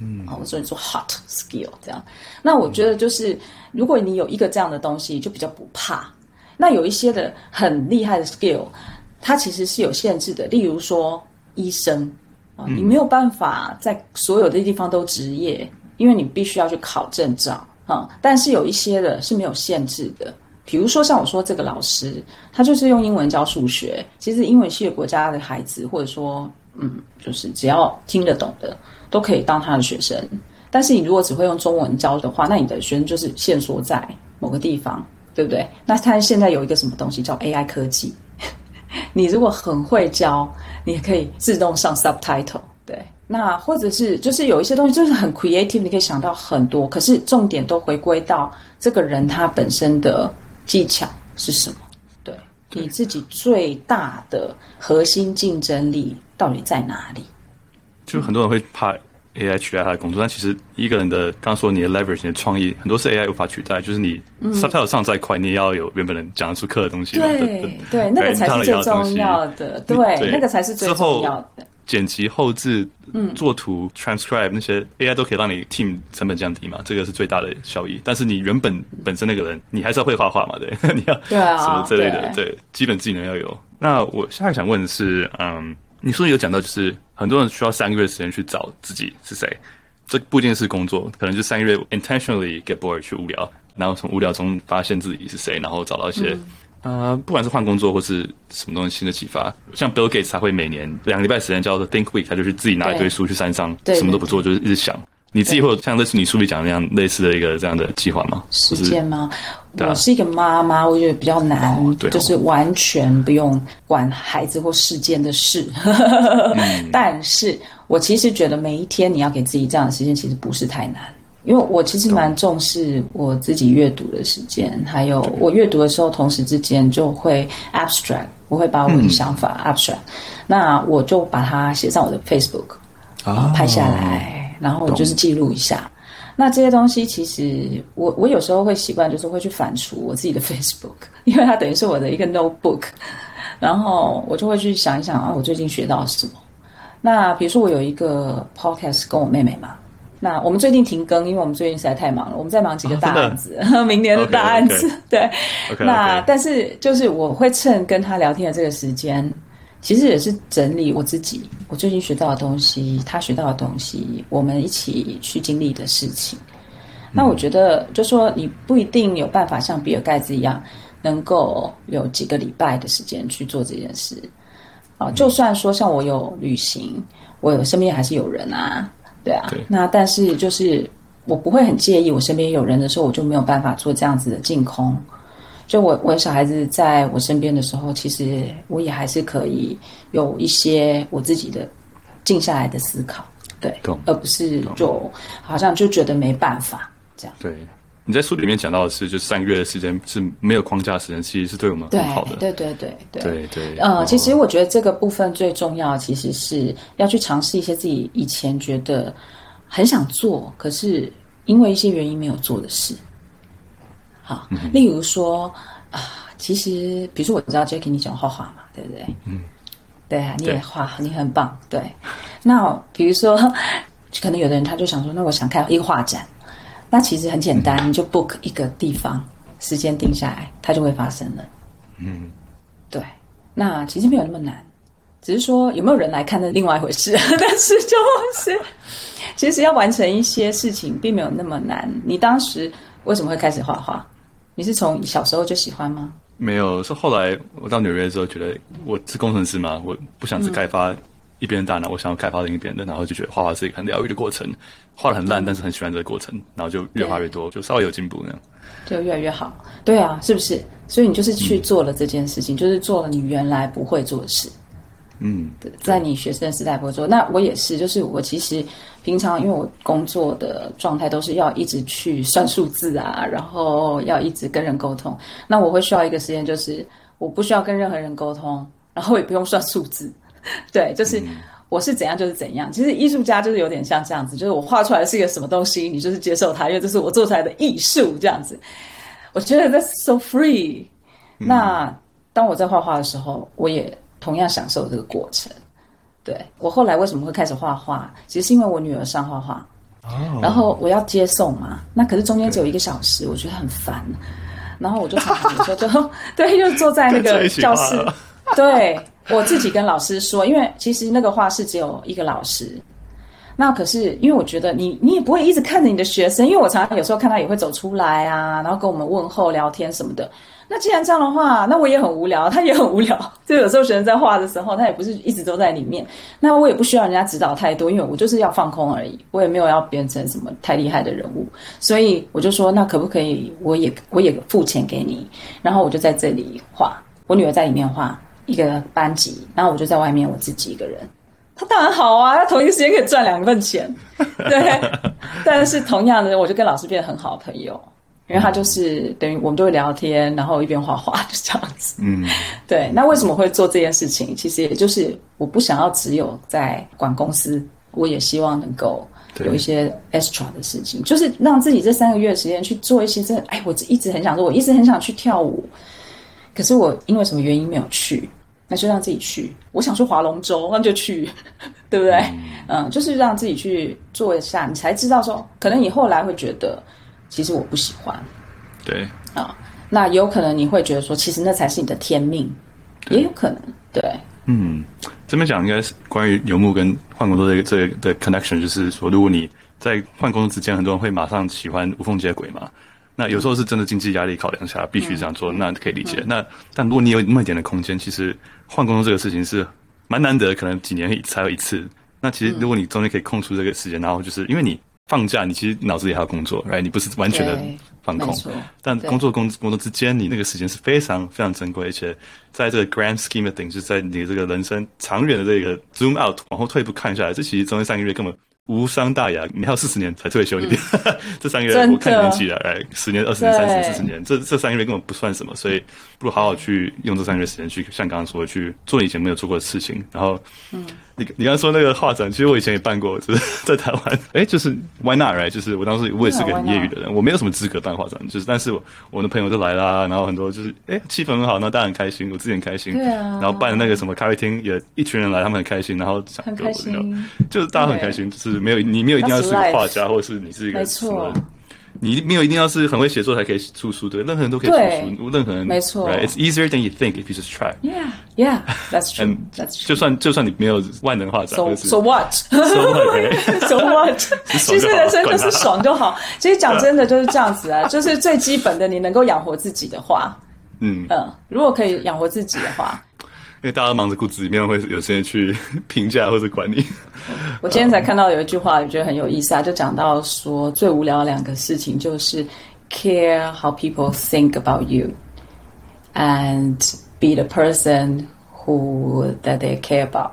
嗯，好，所以说 hot skill 这样。那我觉得就是，如果你有一个这样的东西，就比较不怕。那有一些的很厉害的 skill，它其实是有限制的。例如说医生啊，你没有办法在所有的地方都执业，因为你必须要去考证照啊。但是有一些的是没有限制的。比如说，像我说这个老师，他就是用英文教数学。其实英文系的国家的孩子，或者说，嗯，就是只要听得懂的，都可以当他的学生。但是你如果只会用中文教的话，那你的学生就是限缩在某个地方，对不对？那他现在有一个什么东西叫 AI 科技，你如果很会教，你可以自动上 subtitle，对。那或者是就是有一些东西就是很 creative，你可以想到很多，可是重点都回归到这个人他本身的。技巧是什么？对，你自己最大的核心竞争力到底在哪里？就很多人会怕 AI 取代他的工作，但其实一个人的刚刚说你的 leverage 你的创意，很多是 AI 无法取代。就是你 subtitle 上再快，你也要有原本能讲得出课的东西。对对，那个才是最重要的。对，那个才是最重要的。剪辑、后置、嗯，做图、transcribe 那些 AI 都可以让你 team 成本降低嘛，这个是最大的效益。但是你原本本身那个人，你还是要会画画嘛，对，你要对啊什么之类的，对，对，基本技能要有。那我下一个想问的是，嗯，你说有讲到就是很多人需要三个月时间去找自己是谁，这不一定是工作，可能就三个月 intentionally get bored 去无聊，然后从无聊中发现自己是谁，然后找到一些。啊、呃，不管是换工作或是什么东西新的启发，像 Bill Gates 他会每年两个礼拜时间叫做 Think Week，他就是自己拿一堆书去山上，什么都不做，就是一直想。你自己会有像类似你书里讲的那样类似的一个这样的计划吗？时间吗？我是一个妈妈，我觉得比较难，哦哦、就是完全不用管孩子或事件的事。嗯、但是我其实觉得每一天你要给自己这样的时间，其实不是太难。因为我其实蛮重视我自己阅读的时间，还有我阅读的时候，同时之间就会 abstract，我会把我的想法 abstract，、嗯、那我就把它写上我的 Facebook，啊，拍下来，然后就是记录一下。那这些东西其实我我有时候会习惯，就是会去反刍我自己的 Facebook，因为它等于是我的一个 notebook，然后我就会去想一想啊，我最近学到了什么。那比如说我有一个 podcast 跟我妹妹嘛。那我们最近停更，因为我们最近实在太忙了。我们在忙几个大案子，哦、明年的大案子。Okay, okay. 对，okay, 那.但是就是我会趁跟他聊天的这个时间，其实也是整理我自己，我最近学到的东西，他学到的东西，我们一起去经历的事情。嗯、那我觉得，就说你不一定有办法像比尔盖茨一样，能够有几个礼拜的时间去做这件事。啊，就算说像我有旅行，我有身边还是有人啊。对啊，对，那但是就是我不会很介意，我身边有人的时候，我就没有办法做这样子的净空。就我我小孩子在我身边的时候，其实我也还是可以有一些我自己的静下来的思考，对，而不是就好像就觉得没办法这样。对，你在书里面讲到的是，就三个月的时间是没有框架的时间，其实是对我们很好的。对对对对对对对。呃，哦、其实我觉得这个部分最重要，其实是要去尝试一些自己以前觉得很想做，可是因为一些原因没有做的事。好，嗯、例如说啊、呃，其实比如说我知道 Jacky 你喜欢画画嘛，对不对？嗯，对啊，你也画，你很棒。对，那比如说，可能有的人他就想说，那我想开一个画展。那其实很简单，嗯、你就 book 一个地方，时间定下来，它就会发生了。嗯，对。那其实没有那么难，只是说有没有人来看的另外一回事。但是就是，其实要完成一些事情，并没有那么难。你当时为什么会开始画画？你是从小时候就喜欢吗？没有，是后来我到纽约的时候，觉得我是工程师嘛，我不想只开发一边的大脑，嗯、我想要开发另一边的，然后就觉得画画是一个很疗愈的过程。画的很烂，但是很喜欢这个过程，然后就越画越多，就稍微有进步那样，就越来越好。对啊，是不是？所以你就是去做了这件事情，嗯、就是做了你原来不会做的事。嗯，在你学生时代不会做。那我也是，就是我其实平常因为我工作的状态都是要一直去算数字啊，然后要一直跟人沟通。那我会需要一个时间，就是我不需要跟任何人沟通，然后也不用算数字。对，就是。嗯我是怎样就是怎样，其实艺术家就是有点像这样子，就是我画出来是一个什么东西，你就是接受它，因为这是我做出来的艺术这样子。我觉得 that's so free。嗯、那当我在画画的时候，我也同样享受这个过程。对，我后来为什么会开始画画，其实是因为我女儿上画画，哦、然后我要接送嘛，那可是中间只有一个小时，我觉得很烦，然后我就常常有时候就 对，就坐在那个教室，对。我自己跟老师说，因为其实那个画室只有一个老师，那可是因为我觉得你你也不会一直看着你的学生，因为我常常有时候看他也会走出来啊，然后跟我们问候聊天什么的。那既然这样的话，那我也很无聊，他也很无聊。就有时候学生在画的时候，他也不是一直都在里面，那我也不需要人家指导太多，因为我就是要放空而已，我也没有要变成什么太厉害的人物，所以我就说，那可不可以，我也我也付钱给你，然后我就在这里画，我女儿在里面画。一个班级，然后我就在外面，我自己一个人。他当然好啊，他同一个时间可以赚两份钱，对。但是同样的，我就跟老师变得很好的朋友，因为他就是等于我们都会聊天，然后一边画画，就这样子。嗯，对。那为什么会做这件事情？其实也就是我不想要只有在管公司，我也希望能够有一些 extra 的事情，就是让自己这三个月的时间去做一些这。哎，我一直很想说，我一直很想去跳舞，可是我因为什么原因没有去。那就让自己去。我想说划龙舟，那就去，对不对？嗯，嗯，就是让自己去做一下，你才知道说，可能你后来会觉得，其实我不喜欢。对啊，那有可能你会觉得说，其实那才是你的天命，也有可能。对，嗯，这边讲应该是关于游牧跟换工作这个这个的 connection，就是说，如果你在换工作之间，很多人会马上喜欢无缝接轨嘛。那有时候是真的经济压力考量下必须这样做，那可以理解。那但如果你有那么一点的空间，其实换工作这个事情是蛮难得，可能几年才有一次。那其实如果你中间可以空出这个时间，然后就是因为你放假，你其实脑子里还有工作，right？你不是完全的放空，但工作工工作之间，你那个时间是非常非常珍贵，而且在这个 grand scheme of things，就是在你这个人生长远的这个 zoom out 往后退一步看下来，这其实中间三个月根本。无伤大雅，你还有四十年才退休，这三个月我看你年纪了，哎，十年、二十年、三十、四十年，这这三个月根本不算什么，所以不如好好去用这三个月时间去，像刚刚说的，去做以前没有做过的事情。然后，嗯，你你刚刚说那个画展，其实我以前也办过，就是 在台湾，哎，就是 Why not right？就是我当时我也是个很业余的人，我没有什么资格办画展，就是但是我我的朋友都来啦，然后很多就是哎气氛很好，那大家很开心，我自己很开心，对啊，然后办那个什么咖啡厅，也一群人来，他们很开心，然后很开心，就是大家很开心，就是没有你没有一定要。是个画家，或者是你是一个什么？你没有一定要是很会写作才可以出书，对，任何人都可以出书，任何人没错。Right? It's easier than you think if you just try. Yeah, yeah, that's true. That's true. 就算就算你没有万能画家，So so what? So what? So what? 其实人生就是爽就好。其实讲真的就是这样子啊，就是最基本的，你能够养活自己的话，嗯嗯，如果可以养活自己的话。因为大家忙着顾自己，没有会有时间去 评价或者管理。我今天才看到有一句话，我觉得很有意思啊，就讲到说最无聊的两个事情就是 care how people think about you and be the person who that they care about。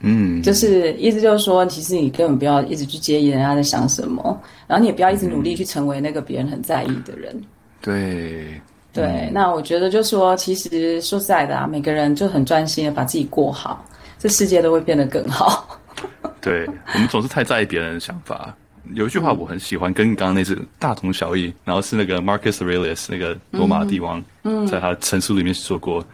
嗯，就是意思就是说，其实你根本不要一直去介意人家在想什么，然后你也不要一直努力去成为那个别人很在意的人。嗯、对。对，那我觉得就是说，其实说实在的啊，每个人就很专心的把自己过好，这世界都会变得更好。对，我们总是太在意别人的想法。有一句话我很喜欢，跟刚刚那次大同小异。然后是那个 Marcus Aurelius 那个罗马帝王，嗯，在他陈述里面说过，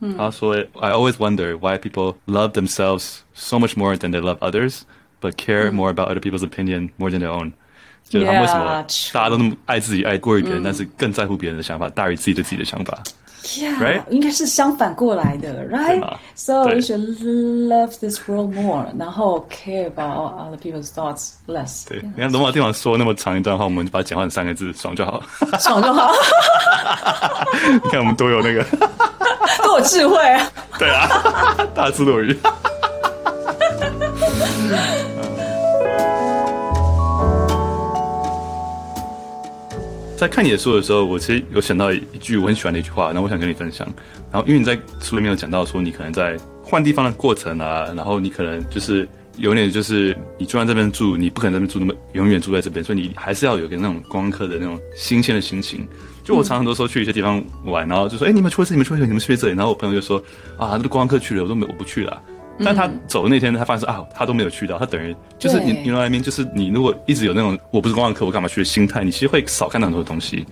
嗯，他说：“I always wonder why people love themselves so much more than they love others, but care more about other people's opinion more than their own。”就是他们为什么大家都那么爱自己，爱过于别人，但是更在乎别人的想法，大于自己对自己的想法？Yeah，应该是相反过来的，right？So we should love this world more，然后 care about other people's thoughts less。对，你看罗马帝王说那么长一段话，我们把它简化成三个字：爽就好。爽就好。你看我们多有那个，多有智慧啊！对啊，大智若愚。在看你的书的时候，我其实有想到一句我很喜欢的一句话，然后我想跟你分享。然后因为你在书里面有讲到说，你可能在换地方的过程啊，然后你可能就是有点就是你住在这边住，你不可能在这边住那么永远住在这边，所以你还是要有个那种观光客的那种新鲜的心情。就我常常都说去一些地方玩，然后就说，哎，你们出去，你们出去，你们去这里。然后我朋友就说，啊，那个观光客去了，我都没我不去了。但他走的那天，他发现啊，他都没有去到，他等于就是你，你来那边，就是你如果一直有那种我不是观光客，我干嘛去的心态，你其实会少看到很多东西。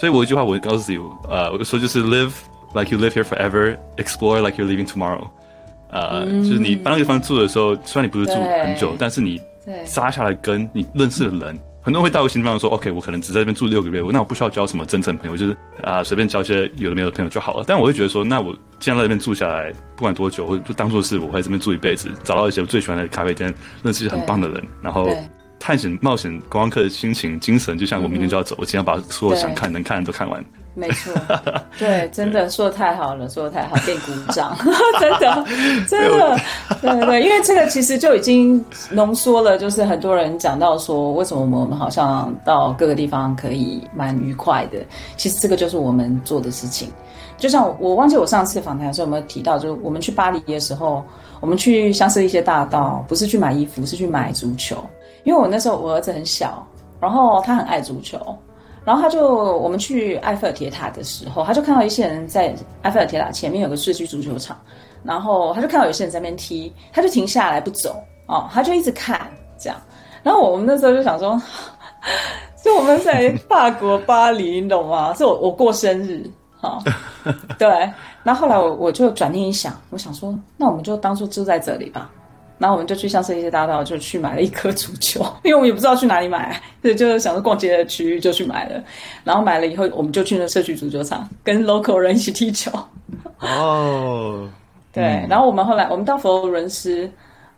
所以我一句话，我告诉自己，呃，我说就是 live like you live here forever, explore like you're leaving tomorrow。呃，就是你搬到地方住的时候，虽然你不是住很久，但是你扎下来根你认识的人。很多人会带我新地方说，OK，我可能只在这边住六个月，那我不需要交什么真正朋友，就是啊随便交一些有的没有的朋友就好了。但我会觉得说，那我既然在这边住下来，不管多久，或者就当做是我会在这边住一辈子，找到一些我最喜欢的咖啡店，认识一些很棒的人，然后探险冒险观光客的心情精神，就像我明天就要走，我今天把所有想看能看的都看完。没错，对，真的说的太好了，说的太好，给鼓掌，真的，真的，对对对，因为这个其实就已经浓缩了，就是很多人讲到说，为什么我们好像到各个地方可以蛮愉快的，其实这个就是我们做的事情。就像我，忘记我上次访谈的时候有没有提到，就是我们去巴黎的时候，我们去香榭一些大道，不是去买衣服，是去买足球，因为我那时候我儿子很小，然后他很爱足球。然后他就，我们去埃菲尔铁塔的时候，他就看到一些人在埃菲尔铁塔前面有个社区足球场，然后他就看到有些人在那边踢，他就停下来不走哦，他就一直看这样。然后我们那时候就想说，就我们在法国巴黎，你懂吗？是我我过生日，哈、哦，对。然后后来我我就转念一想，我想说，那我们就当初住在这里吧。然后我们就去香榭丽舍大道，就去买了一颗足球，因为我们也不知道去哪里买，所以就是想着逛街的区域就去买了。然后买了以后，我们就去那社区足球场，跟 local 人一起踢球。哦，oh, 对。嗯、然后我们后来，我们到佛罗伦斯，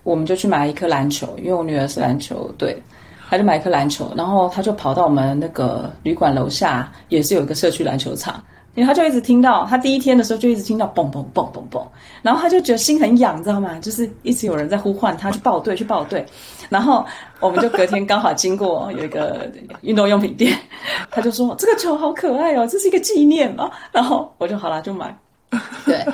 我们就去买了一颗篮球，因为我女儿是篮球队。他就买一颗篮球，然后她就跑到我们那个旅馆楼下，也是有一个社区篮球场。因为他就一直听到，他第一天的时候就一直听到嘣嘣嘣嘣嘣，然后他就觉得心很痒，你知道吗？就是一直有人在呼唤他去报队，去报队。然后我们就隔天刚好经过有一个运动用品店，他就说这个球好可爱哦，这是一个纪念嘛。然后我就好了，就买。对，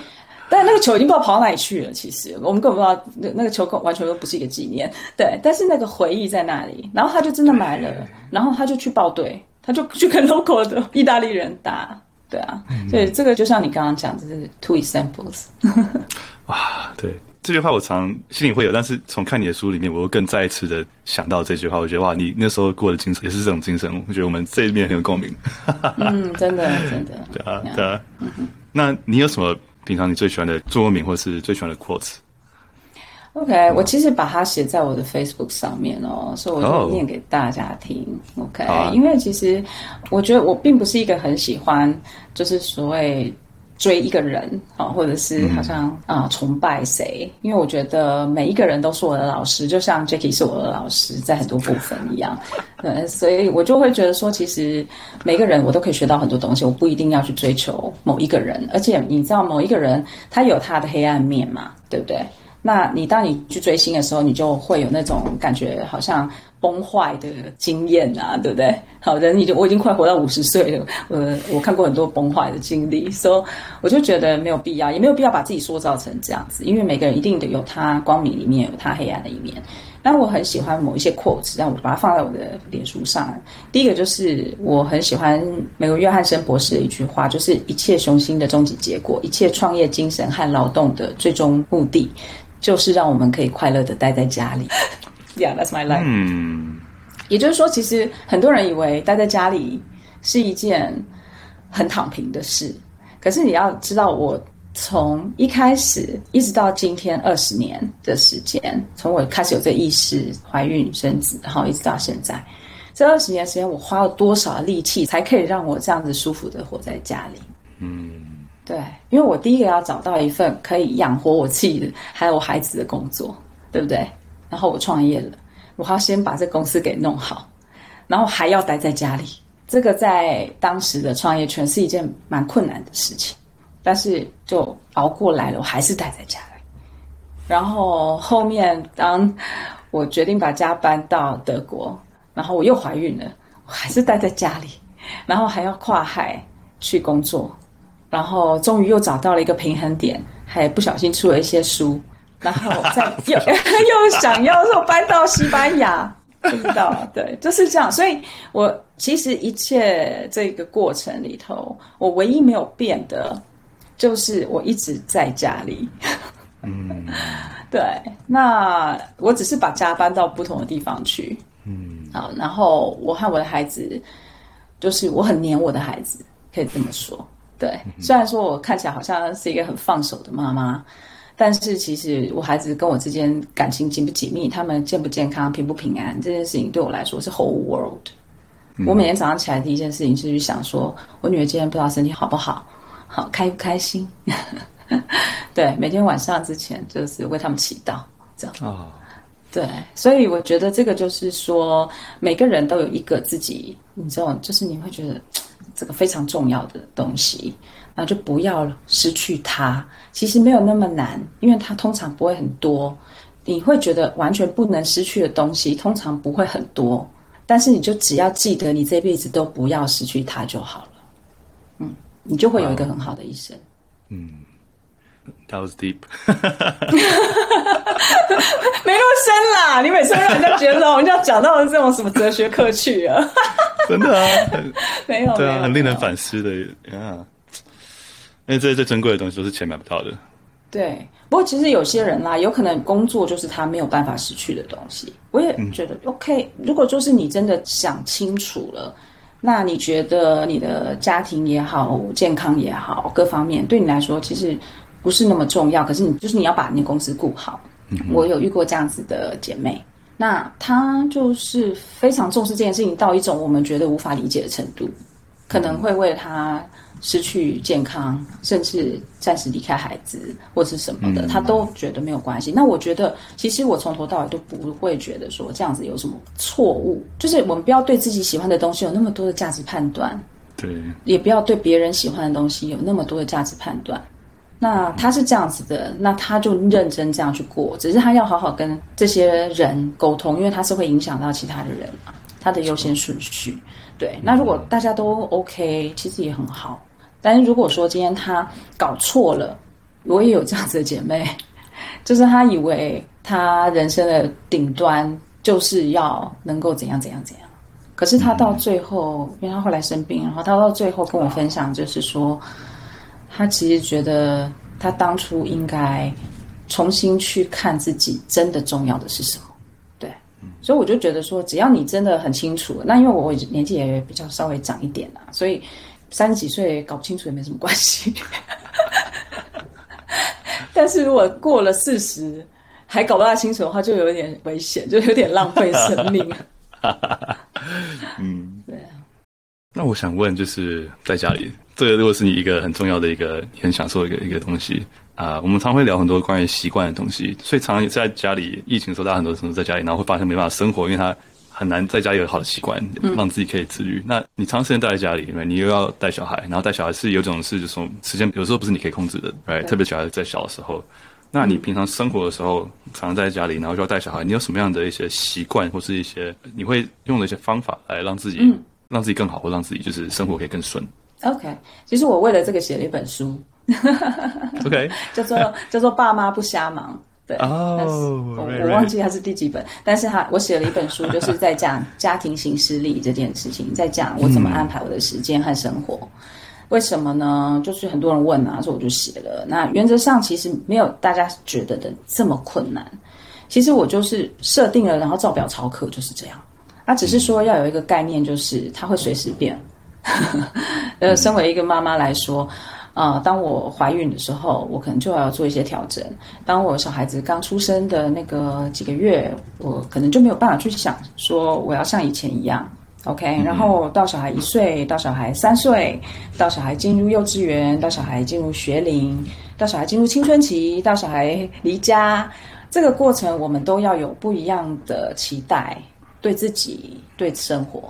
但那个球已经不知道跑哪里去了。其实我们根本不知道那那个球完全都不是一个纪念。对，但是那个回忆在那里。然后他就真的买了，然后他就去报队，他就去跟 local 的意大利人打。对啊，所以这个就像你刚刚讲，就是 two examples。哇，对，这句话我常心里会有，但是从看你的书里面，我又更再一次的想到这句话。我觉得哇，你那时候过的精神也是这种精神。我觉得我们这一面很有共鸣。嗯，真的，真的。对啊，对啊。嗯。那你有什么平常你最喜欢的座右铭，或是最喜欢的 quotes？OK，我其实把它写在我的 Facebook 上面哦，所以我就念给大家听。Oh. OK，啊，因为其实我觉得我并不是一个很喜欢，就是所谓追一个人啊，或者是好像啊，嗯，崇拜谁。因为我觉得每一个人都是我的老师，就像 Jackie 是我的老师，在很多部分一样。对，所以我就会觉得说，其实每个人我都可以学到很多东西，我不一定要去追求某一个人。而且你知道，某一个人他有他的黑暗面嘛，对不对？那你当你去追星的时候，你就会有那种感觉，好像崩坏的经验啊，对不对？好的，你就我已经快活到五十岁了，呃，我看过很多崩坏的经历，所以我就觉得没有必要，也没有必要把自己塑造成这样子，因为每个人一定得有他光明一面，有他黑暗的一面。那我很喜欢某一些 quotes，让我把它放在我的脸书上。第一个就是我很喜欢美国约翰森博士的一句话，就是一切雄心的终极结果，一切创业精神和劳动的最终目的。就是让我们可以快乐的待在家里，Yeah, that's my life。嗯，也就是说，其实很多人以为待在家里是一件很躺平的事，可是你要知道，我从一开始一直到今天二十年的时间，从我开始有这意识，怀孕生子，然后一直到现在，这二十年时间，我花了多少力气才可以让我这样子舒服的活在家里？嗯。对，因为我第一个要找到一份可以养活我自己的，还有我孩子的工作，对不对？然后我创业了，我要先把这公司给弄好，然后还要待在家里。这个在当时的创业圈是一件蛮困难的事情，但是就熬过来了，我还是待在家里。然后后面当我决定把家搬到德国，然后我又怀孕了，我还是待在家里，然后还要跨海去工作。然后终于又找到了一个平衡点，还不小心出了一些书，然后再 又 又想要说搬到西班牙，不知道，对，就是这样。所以我其实一切这个过程里头，我唯一没有变的，就是我一直在家里。嗯，对，那我只是把家搬到不同的地方去。嗯，好，然后我和我的孩子，就是我很黏我的孩子，可以这么说。对，虽然说我看起来好像是一个很放手的妈妈，但是其实我孩子跟我之间感情紧不紧密，他们健不健康、平不平安，这件事情对我来说是 whole world。嗯。我每天早上起来第一件事情是去想说，我女儿今天不知道身体好不好，好开不开心？对，每天晚上之前就是为他们祈祷，这样。哦。对，所以我觉得这个就是说，每个人都有一个自己，你知道，就是你会觉得。这个非常重要的东西，那就不要失去它。其实没有那么难，因为它通常不会很多。你会觉得完全不能失去的东西，通常不会很多。但是你就只要记得，你这辈子都不要失去它就好了。嗯，你就会有一个很好的一生。嗯，That was deep。没那么深啦，你每次让人家觉得我们要讲到这种什么哲学课去啊。真的啊，没有，对啊，很令人反思的呀。因为这些最珍贵的东西都是钱买不到的。对，不过其实有些人啦，有可能工作就是他没有办法失去的东西。我也觉得 OK，如果就是你真的想清楚了，那你觉得你的家庭也好，健康也好，各方面对你来说其实不是那么重要。可是你就是你要把你的公司顾好。嗯。我有遇过这样子的姐妹。那她就是非常重视这件事情到一种我们觉得无法理解的程度，可能会为她失去健康，甚至暂时离开孩子或是什么的，她都觉得没有关系。那我觉得，其实我从头到尾都不会觉得说这样子有什么错误，就是我们不要对自己喜欢的东西有那么多的价值判断，对，也不要对别人喜欢的东西有那么多的价值判断。那他是这样子的，那他就认真这样去过，只是他要好好跟这些人沟通，因为他是会影响到其他的人嘛，他的优先顺序。对，那如果大家都 OK，其实也很好。但是如果说今天他搞错了，我也有这样子的姐妹，就是他以为他人生的顶端就是要能够怎样怎样怎样，可是他到最后，因为他后来生病，然后他到最后跟我分享，就是说，他其实觉得他当初应该重新去看自己真的重要的是什么。对，所以我就觉得说，只要你真的很清楚，那因为我年纪也比较稍微长一点啦，所以。三十几岁搞不清楚也没什么关系，但是如果过了四十还搞不大清楚的话，就有点危险，就有点浪费生命。嗯，对啊。那我想问，就是在家里，这个如果是你一个很重要的一个你很享受的一个一个东西。啊、呃，我们常会聊很多关于习惯的东西，所以常常在家里疫情的时候，大家很多时候在家里，然后会发现没办法生活，因为他。很难在家里有好的习惯，让自己可以自律。嗯、那你长时间待在家里，你又要带小孩，然后带小孩是有种是，就是说时间有时候不是你可以控制的，right？特别小孩在小的时候，那你平常生活的时候，常常在家里，然后就要带小孩，你有什么样的一些习惯，或是一些你会用的一些方法来让自己、嗯、让自己更好，或让自己就是生活可以更顺？OK，其实我为了这个写了一本书，OK，叫做叫做爸妈不瞎忙。对，哦、oh, 我我忘记它是第几本.但是它我写了一本书，就是在讲家庭行事历这件事情，在讲我怎么安排我的时间和生活。嗯、为什么呢？就是很多人问啊，所以我就写了。那原则上其实没有大家觉得的这么困难。其实我就是设定了，然后照表操课，就是这样。啊只是说要有一个概念，就是它会随时变。呃，身为一个妈妈来说。啊、呃，当我怀孕的时候，我可能就要做一些调整。当我小孩子刚出生的那个几个月，我可能就没有办法去想说我要像以前一样，OK？嗯、然后到小孩一岁，到小孩三岁，到小孩进入幼稚园，到小孩进入学龄，到小孩进入青春期，到小孩离家，这个过程我们都要有不一样的期待，对自己，对生活。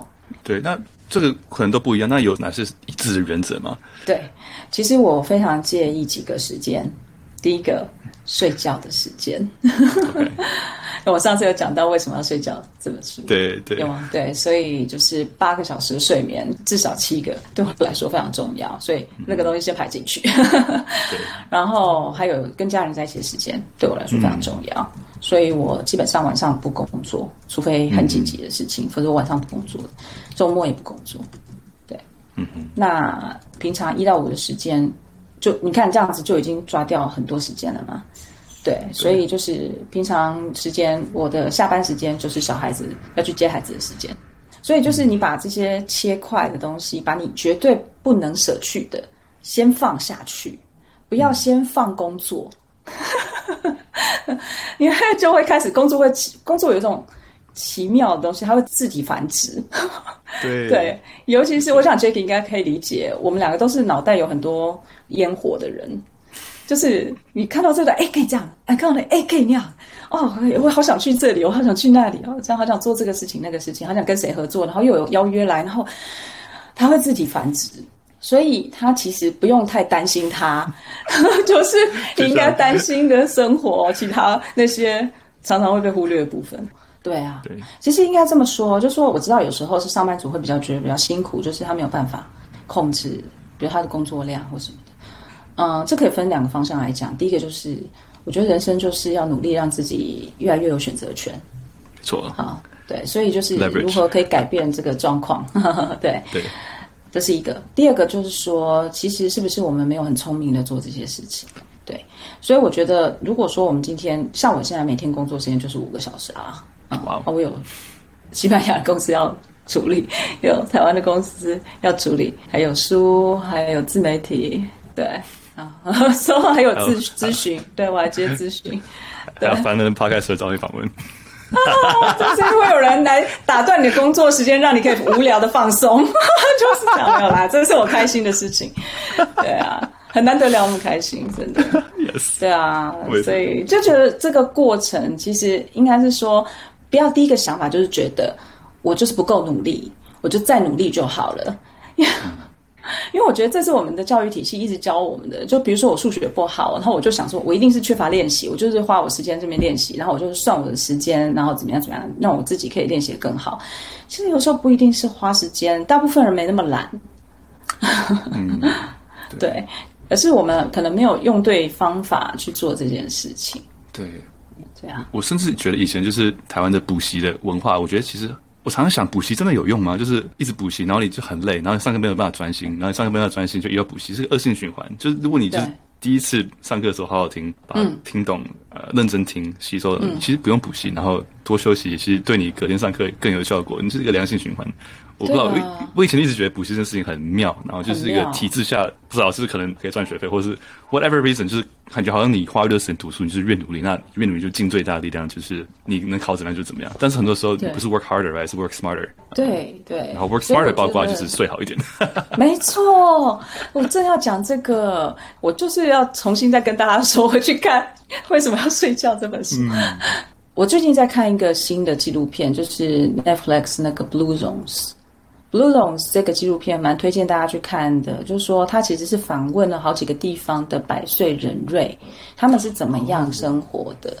对，那。这个可能都不一样，那有哪些一致的原则吗？对，其实我非常介意几个时间。第一个，睡觉的时间。我上次有讲到为什么要睡觉这本书，对对，有吗？对，所以就是八个小时的睡眠，至少七个，对我来说非常重要，所以那个东西先排进去。对，然后还有跟家人在一起的时间，对我来说非常重要，嗯、所以我基本上晚上不工作，除非很紧急的事情，否则我晚上不工作，周末也不工作。对，嗯嗯，那平常一到五的时间，就你看这样子就已经抓掉很多时间了嘛。对，所以就是平常时间，我的下班时间就是小孩子要去接孩子的时间，所以就是你把这些切块的东西，把你绝对不能舍去的先放下去，不要先放工作，因为就会开始工作会工作有一种奇妙的东西，它会自己繁殖。对。对，尤其是我想 Jacky 应该可以理解，我们两个都是脑袋有很多烟火的人。就是你看到这个，哎，可以这样，哎，看到那，哎，可以那样，哦，我好想去这里，我好想去那里，哦，这样好想做这个事情那个事情，好想跟谁合作，然后又有邀约来，然后他会自己繁殖，所以他其实不用太担心他，就是你应该担心的生活，其他那些常常会被忽略的部分。对啊，对，其实应该这么说，就是说我知道有时候是上班族会比较觉得比较辛苦，就是他没有办法控制，比如他的工作量或什么的。嗯，这可以分两个方向来讲。第一个就是，我觉得人生就是要努力让自己越来越有选择权。没错。好，对，所以就是如何可以改变这个状况。对对，这是一个。第二个就是说，其实是不是我们没有很聪明的做这些事情？对，所以我觉得，如果说我们今天像我现在每天工作时间就是五个小时啊，啊、嗯，我有西班牙的公司要处理，有台湾的公司要处理，还有书，还有自媒体，对。啊，说话还有咨咨询，对我还接咨询，对，还要翻那 podcast 找你访问，啊，就是会有人来打断你的工作时间，让你可以无聊的放松，就是这样没有啦，这是我开心的事情。对啊，很难得聊那么开心，真的。Yes. 对啊，所以就觉得这个过程其实应该是说，不要第一个想法就是觉得我就是不够努力，我就再努力就好了。因为我觉得这是我们的教育体系一直教我们的。就比如说我数学不好，然后我就想说，我一定是缺乏练习，我就是花我时间这边练习，然后我就是算我的时间，然后怎么样怎么样，让我自己可以练习得更好。其实有时候不一定是花时间，大部分人没那么懒。嗯，对，对，而是我们可能没有用对方法去做这件事情。对，这样。我甚至觉得以前就是台湾的补习的文化，我觉得其实。我常常想，补习真的有用吗？就是一直补习，然后你就很累，然后你上课没有办法专心，然后你上课没有办法专心，就又要补习，是个恶性循环。就是如果你就是第一次上课的时候好好听，把它听懂，呃，认真听，吸收了，其实不用补习，然后多休息，其实对你隔天上课更有效果。你是一个良性循环。我不知道，我、以前一直觉得补习这件事情很妙，然后就是一个体制下，不知道是可能可以赚学费，或者是 whatever reason，就是感觉好像你花越多时间读书，你就是越努力，那越努力就尽最大的力量，就是你能考怎么样就怎么样。但是很多时候你不是 work harder，right，是 work smarter。对对。然后 work smarter 包括就是睡好一点。没错，我正要讲这个，我就是要重新再跟大家说回去看为什么要睡觉这本书。嗯、我最近在看一个新的纪录片，就是 Netflix 那个 Blue Zones。Blue Zones 这个纪录片蛮推荐大家去看的，就是说他其实是访问了好几个地方的百岁人瑞，他们是怎么样生活的。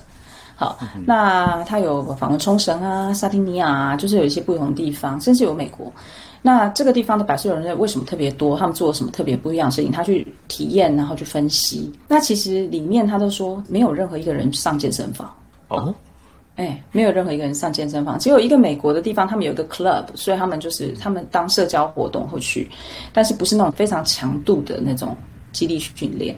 好，那他有访问冲绳啊、萨丁尼亚啊，就是有一些不同地方，甚至有美国。那这个地方的百岁人瑞为什么特别多？他们做了什么特别不一样的事情？他去体验，然后去分析。那其实里面他都说，没有任何一个人上健身房。哦。哎，没有任何一个人上健身房，只有一个美国的地方，他们有一个 club，所以他们就是他们当社交活动会去，但是不是那种非常强度的那种肌力训练。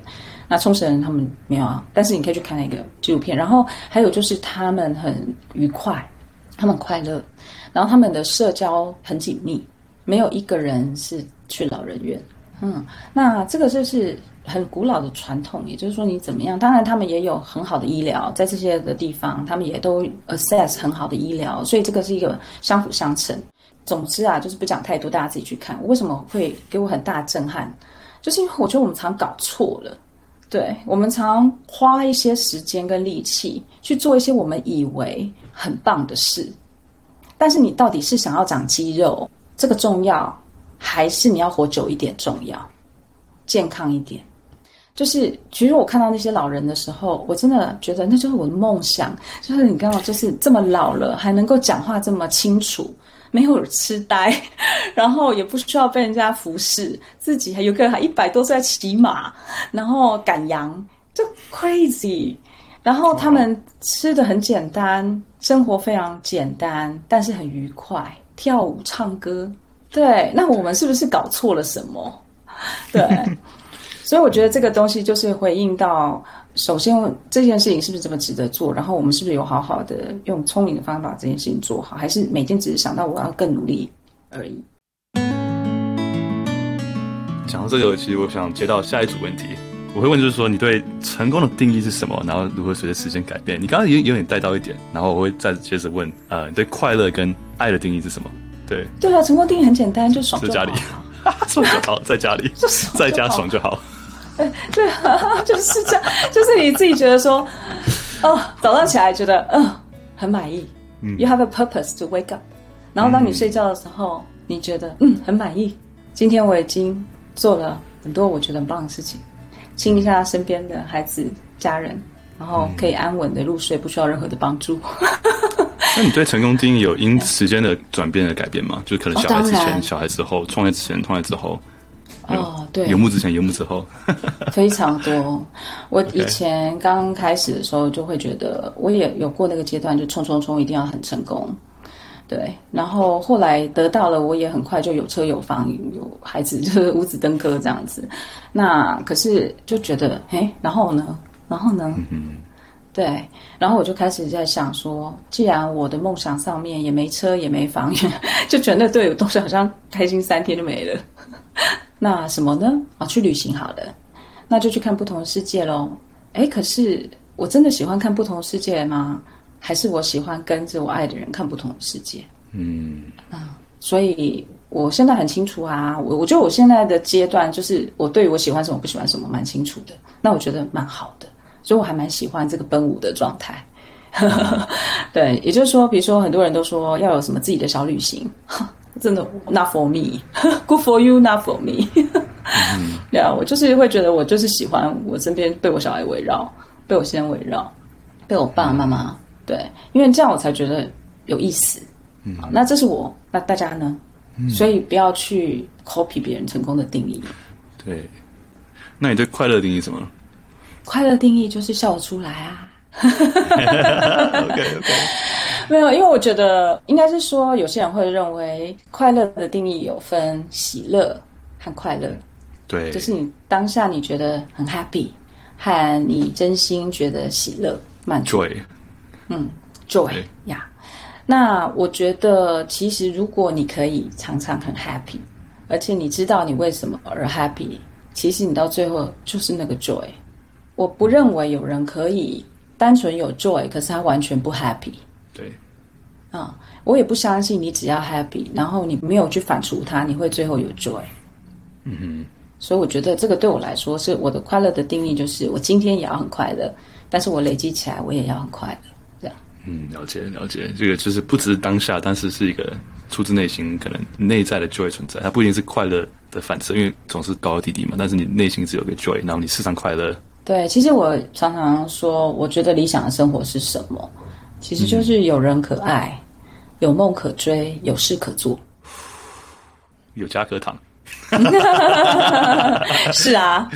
那冲绳人他们没有啊，但是你可以去看那个纪录片。然后还有就是他们很愉快，他们快乐，然后他们的社交很紧密，没有一个人是去老人院。嗯，那这个就是。很古老的传统，也就是说你怎么样？当然，他们也有很好的医疗，在这些的地方，他们也都 access 很好的医疗，所以这个是一个相辅相成。总之啊，就是不讲太多，大家自己去看。为什么会给我很大震撼？就是因为我觉得我们常搞错了，对，我们常花一些时间跟力气去做一些我们以为很棒的事，但是你到底是想要长肌肉，这个重要，还是你要活久一点重要，健康一点？就是，其实我看到那些老人的时候，我真的觉得那就是我的梦想。就是你刚好就是这么老了，还能够讲话这么清楚，没有痴呆，然后也不需要被人家服侍，自己还有个还一百多岁在骑马，然后赶羊，就 crazy。然后他们吃的很简单，生活非常简单，但是很愉快，跳舞唱歌。对，那我们是不是搞错了什么？对。所以我觉得这个东西就是回应到，首先这件事情是不是这么值得做，然后我们是不是有好好的用聪明的方法把这件事情做好，还是每天只是想到我要更努力而已。讲到这个，其实我想接到下一组问题，我会问就是说，你对成功的定义是什么？然后如何随着时间改变？你刚刚有有点带到一点，然后我会再接着问，呃，你对快乐跟爱的定义是什么？对，对啊，成功定义很简单，就爽就好。在家里，爽就好，在家里，在家爽就好。对对，就是这样，就是你自己觉得说，哦，早上起来觉得嗯、呃、很满意，嗯，You have a purpose to wake up，然后当你睡觉的时候，嗯、你觉得嗯很满意，今天我已经做了很多我觉得很棒的事情，亲一下身边的孩子家人，然后可以安稳的入睡，不需要任何的帮助。那你对成功定义有因时间的转变的改变吗？就是可能小孩之前、小孩之后，创业之前、创业之后。哦，对，游牧之前，游牧之后，非常多。我以前刚开始的时候，就会觉得我也有过那个阶段，就冲冲冲，一定要很成功。对，然后后来得到了，我也很快就有车有房有孩子，就是五子登科这样子。那可是就觉得，哎，然后呢？然后呢？嗯，对，然后我就开始在想说，既然我的梦想上面也没车也没房，就觉得对，东西好像开心三天就没了。那什么呢？啊，去旅行好了，那就去看不同的世界喽。哎，可是我真的喜欢看不同的世界吗？还是我喜欢跟着我爱的人看不同的世界？嗯啊，所以我现在很清楚啊，我我觉得我现在的阶段就是我对于我喜欢什么不喜欢什么蛮清楚的，那我觉得蛮好的，所以我还蛮喜欢这个奔五的状态。对，也就是说，比如说很多人都说要有什么自己的小旅行，真的 not for me，good for you，not for me。对啊，我就是会觉得我就是喜欢我身边被我小孩围绕，被我先生围绕，被我爸爸妈妈，对，因为这样我才觉得有意思。嗯，那这是我，那大家呢？嗯，所以不要去 copy 别人成功的定义。对，那你对快乐定义什么？快乐定义就是笑得出来啊。OK OK，没有，因为我觉得应该是说，有些人会认为快乐的定义有分喜乐和快乐。对，就是你当下你觉得很 happy，和你真心觉得喜乐满足。Joy，嗯，joy 呀。那我觉得，其实如果你可以常常很 happy，而且你知道你为什么而 happy，其实你到最后就是那个 joy。我不认为有人可以单纯有 joy，可是他完全不 happy。对，啊，我也不相信你只要 happy，然后你没有去反刍它，你会最后有 joy。嗯哼。所以我觉得这个对我来说是我的快乐的定义，就是我今天也要很快乐，但是我累积起来我也要很快乐，这样。嗯，了解了解，这个就是不只是当下，但是是一个出自内心可能内在的 joy 存在，它不一定是快乐的反射，因为总是高高低低嘛。但是你内心只有个 joy，然后你时常快乐。对，其实我常常说，我觉得理想的生活是什么？其实就是有人可爱，嗯、有梦可追，有事可做，有家可躺。是啊，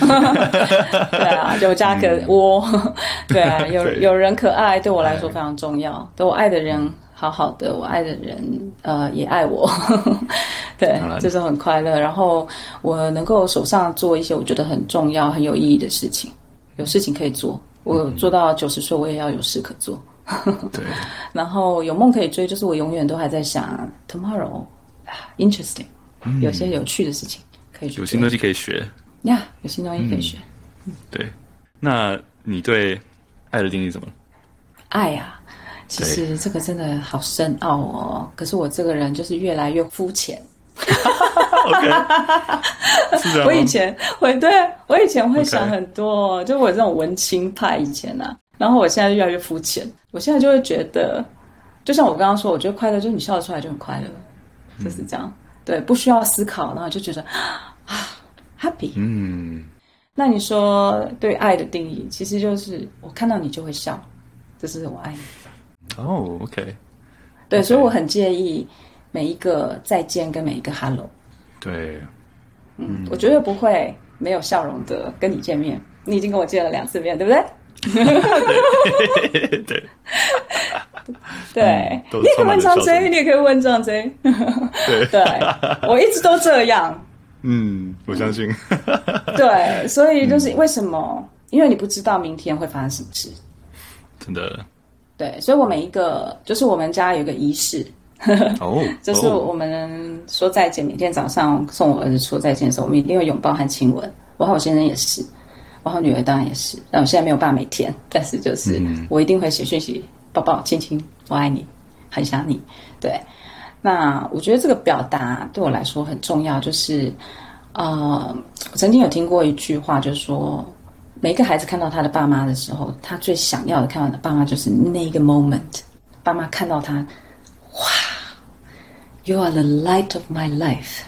对啊，有家可窝，嗯、对啊，有有人可爱，对我来说非常重要。对我爱的人好好的，我爱的人呃也爱我，对，这是很快乐。然后我能够手上做一些我觉得很重要、很有意义的事情，有事情可以做。我做到九十岁，我也要有事可做。对，然后有梦可以追，就是我永远都还在想 tomorrow，interesting。有些有趣的事情可以做，有新东西可以学呀，yeah, 有新东西可以学。嗯，对。那你对爱的定义怎么？爱啊，其实这个真的好深奥哦。可是我这个人就是越来越肤浅。OK，是这样。我以前会对我以前会想很多.就我这种文青派以前呢、啊，然后我现在越来越肤浅。我现在就会觉得，就像我刚刚说，我觉得快乐就是你笑得出来就很快乐，就是这样。嗯对，不需要思考，然后就觉得啊，happy。嗯，那你说对爱的定义，其实就是我看到你就会笑，这是我爱你。哦，OK。对，所以我很介意每一个再见跟每一个 hello。对，嗯，我绝对不会没有笑容的跟你见面。你已经跟我见了两次面，对不对？对。对你可以问张真你也可以问张真。对，对我一直都这样。嗯，我相信。对，所以就是为什么？嗯、因为你不知道明天会发生什么事。真的。对，所以我每一个，就是我们家有一个仪式。哦。就是我们说再见，每天早上送我儿子说再见的时候，我们一定会拥抱和亲吻。我和我先生也是，我和女儿当然也是。但我现在没有办法每天，但是就是我一定会写讯息。抱抱亲亲，我爱你，很想你。对，那我觉得这个表达对我来说很重要。就是，呃，我曾经有听过一句话，就是说，每一个孩子看到他的爸妈的时候，他最想要的看到的爸妈就是那一个 moment。爸妈看到他，哇，You are the light of my life。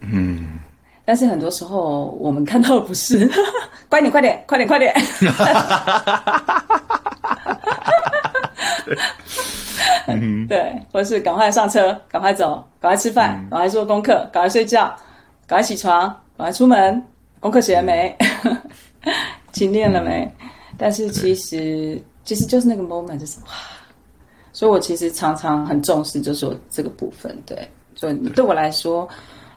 嗯。但是很多时候我们看到的不是，快点，快点，快点，快点。对，对，或是赶快上车，赶快走，赶快吃饭，赶快做功课，赶快睡觉，赶快起床，赶快出门，功课写 了没？勤练了没？但是其实，其实就是那个 moment 就是哇，所以我其实常常很重视，就是我这个部分。对，所以对我来说，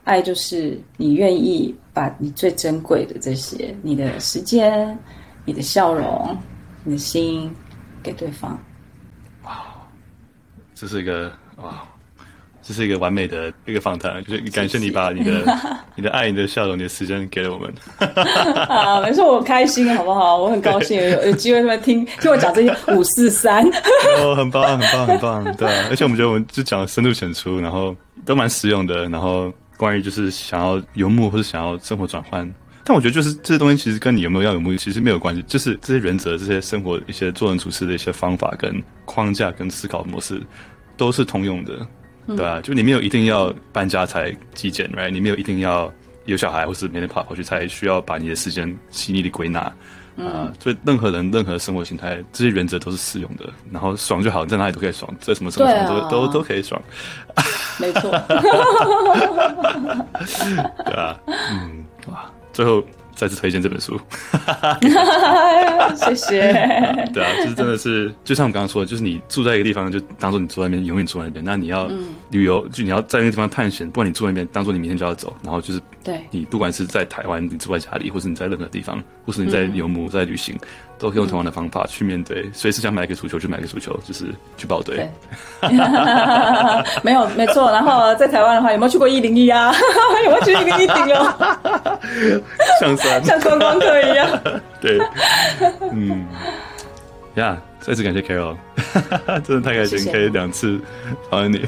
爱就是你愿意把你最珍贵的这些，你的时间、你的笑容、你的心给对方。哇这是一个哇，这是一个完美的一个访谈，就是感谢你把你的谢谢你的爱、你的笑容、你的时间给了我们。啊，没错，我开心，好不好？我很高兴有有机会在听听我讲这些五四三。哦，很棒，很棒，很棒，对啊。而且我们觉得我们就讲的深度浅出，然后都蛮实用的。然后关于就是想要游牧或者想要生活转换，但我觉得就是这些东西其实跟你有没有要有目的其实没有关系，就是这些原则、这些生活一些做人处事的一些方法跟框架跟思考模式都是通用的。对啊，就你没有一定要搬家才极简，right？你没有一定要有小孩或是每天跑跑去才需要把你的时间细腻的归纳，啊，所以任何人任何生活形态，这些原则都是适用的。然后爽就好，在哪里都可以爽，在什么什么都、啊、都都可以爽。没错。对啊，嗯，哇，最后。再次推荐这本书，谢谢。对啊，就是真的是，就像我刚刚说的，就是你住在一个地方，就当做你住在那边，永远住在那边。那你要旅游，就你要在那个地方探险，不管你住在那边，当做你明天就要走。然后就是，对你不管是在台湾，你住在家里，或是你在任何地方，或是你在游牧，在旅行。都可以用同样的方法去面对，随时想买一个足球就买一个足球，就是去报队。对 没有，没错。然后在台湾的话，有没有去过一零一啊？有没有去一零一顶哦？像山，像观光客一样。对，嗯，呀、yeah，再次感谢 Carol，真的太开心，可以两次访问你。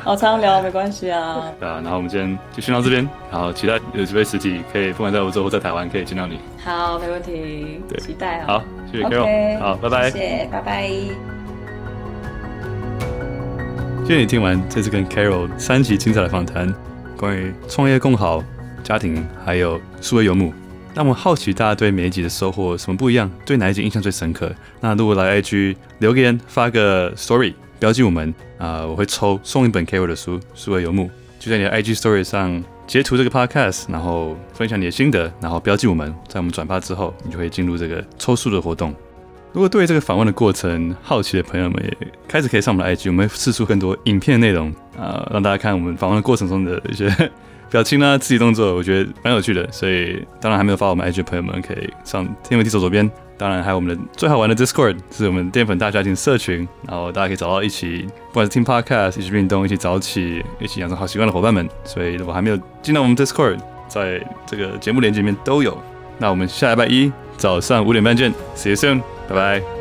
好常聊没关系啊。对啊，然后我们今天就先到这边，然后期待有机会实体可以，不管在欧洲或在台湾，可以见到你。好，没问题。对，期待啊。好，谢谢 Carol。Okay, 好，拜拜。谢谢，拜拜。谢谢你听完这次跟 Carol 三集精彩的访谈，关于创业共好、家庭还有数位游牧。那我们好奇大家对每一集的收获什么不一样？对哪一集印象最深刻？那如果来 IG 留言发个 Story。标记我们啊、我会抽送一本 Carol 的书《数位游牧》，就在你的 IG Story 上截图这个 Podcast，然后分享你的心得，然后标记我们，在我们转发之后，你就会进入这个抽书的活动。如果对这个访问的过程好奇的朋友们，也开始可以上我们的 IG，我们会释出更多影片内容啊、让大家看我们访问的过程中的一些。表情呢，肢体动作，我觉得蛮有趣的，所以当然还没有发我们 IG 的朋友们可以上天媒体左手边，当然还有我们的最好玩的 Discord，是我们淀粉大家庭社群，然后大家可以找到一起，不管是听 Podcast、一起运动、一起早起、一起养成好习惯的伙伴们。所以如果还没有进到我们 Discord，在这个节目链接里面都有。那我们下礼拜一早上五点半见，See you soon，拜拜。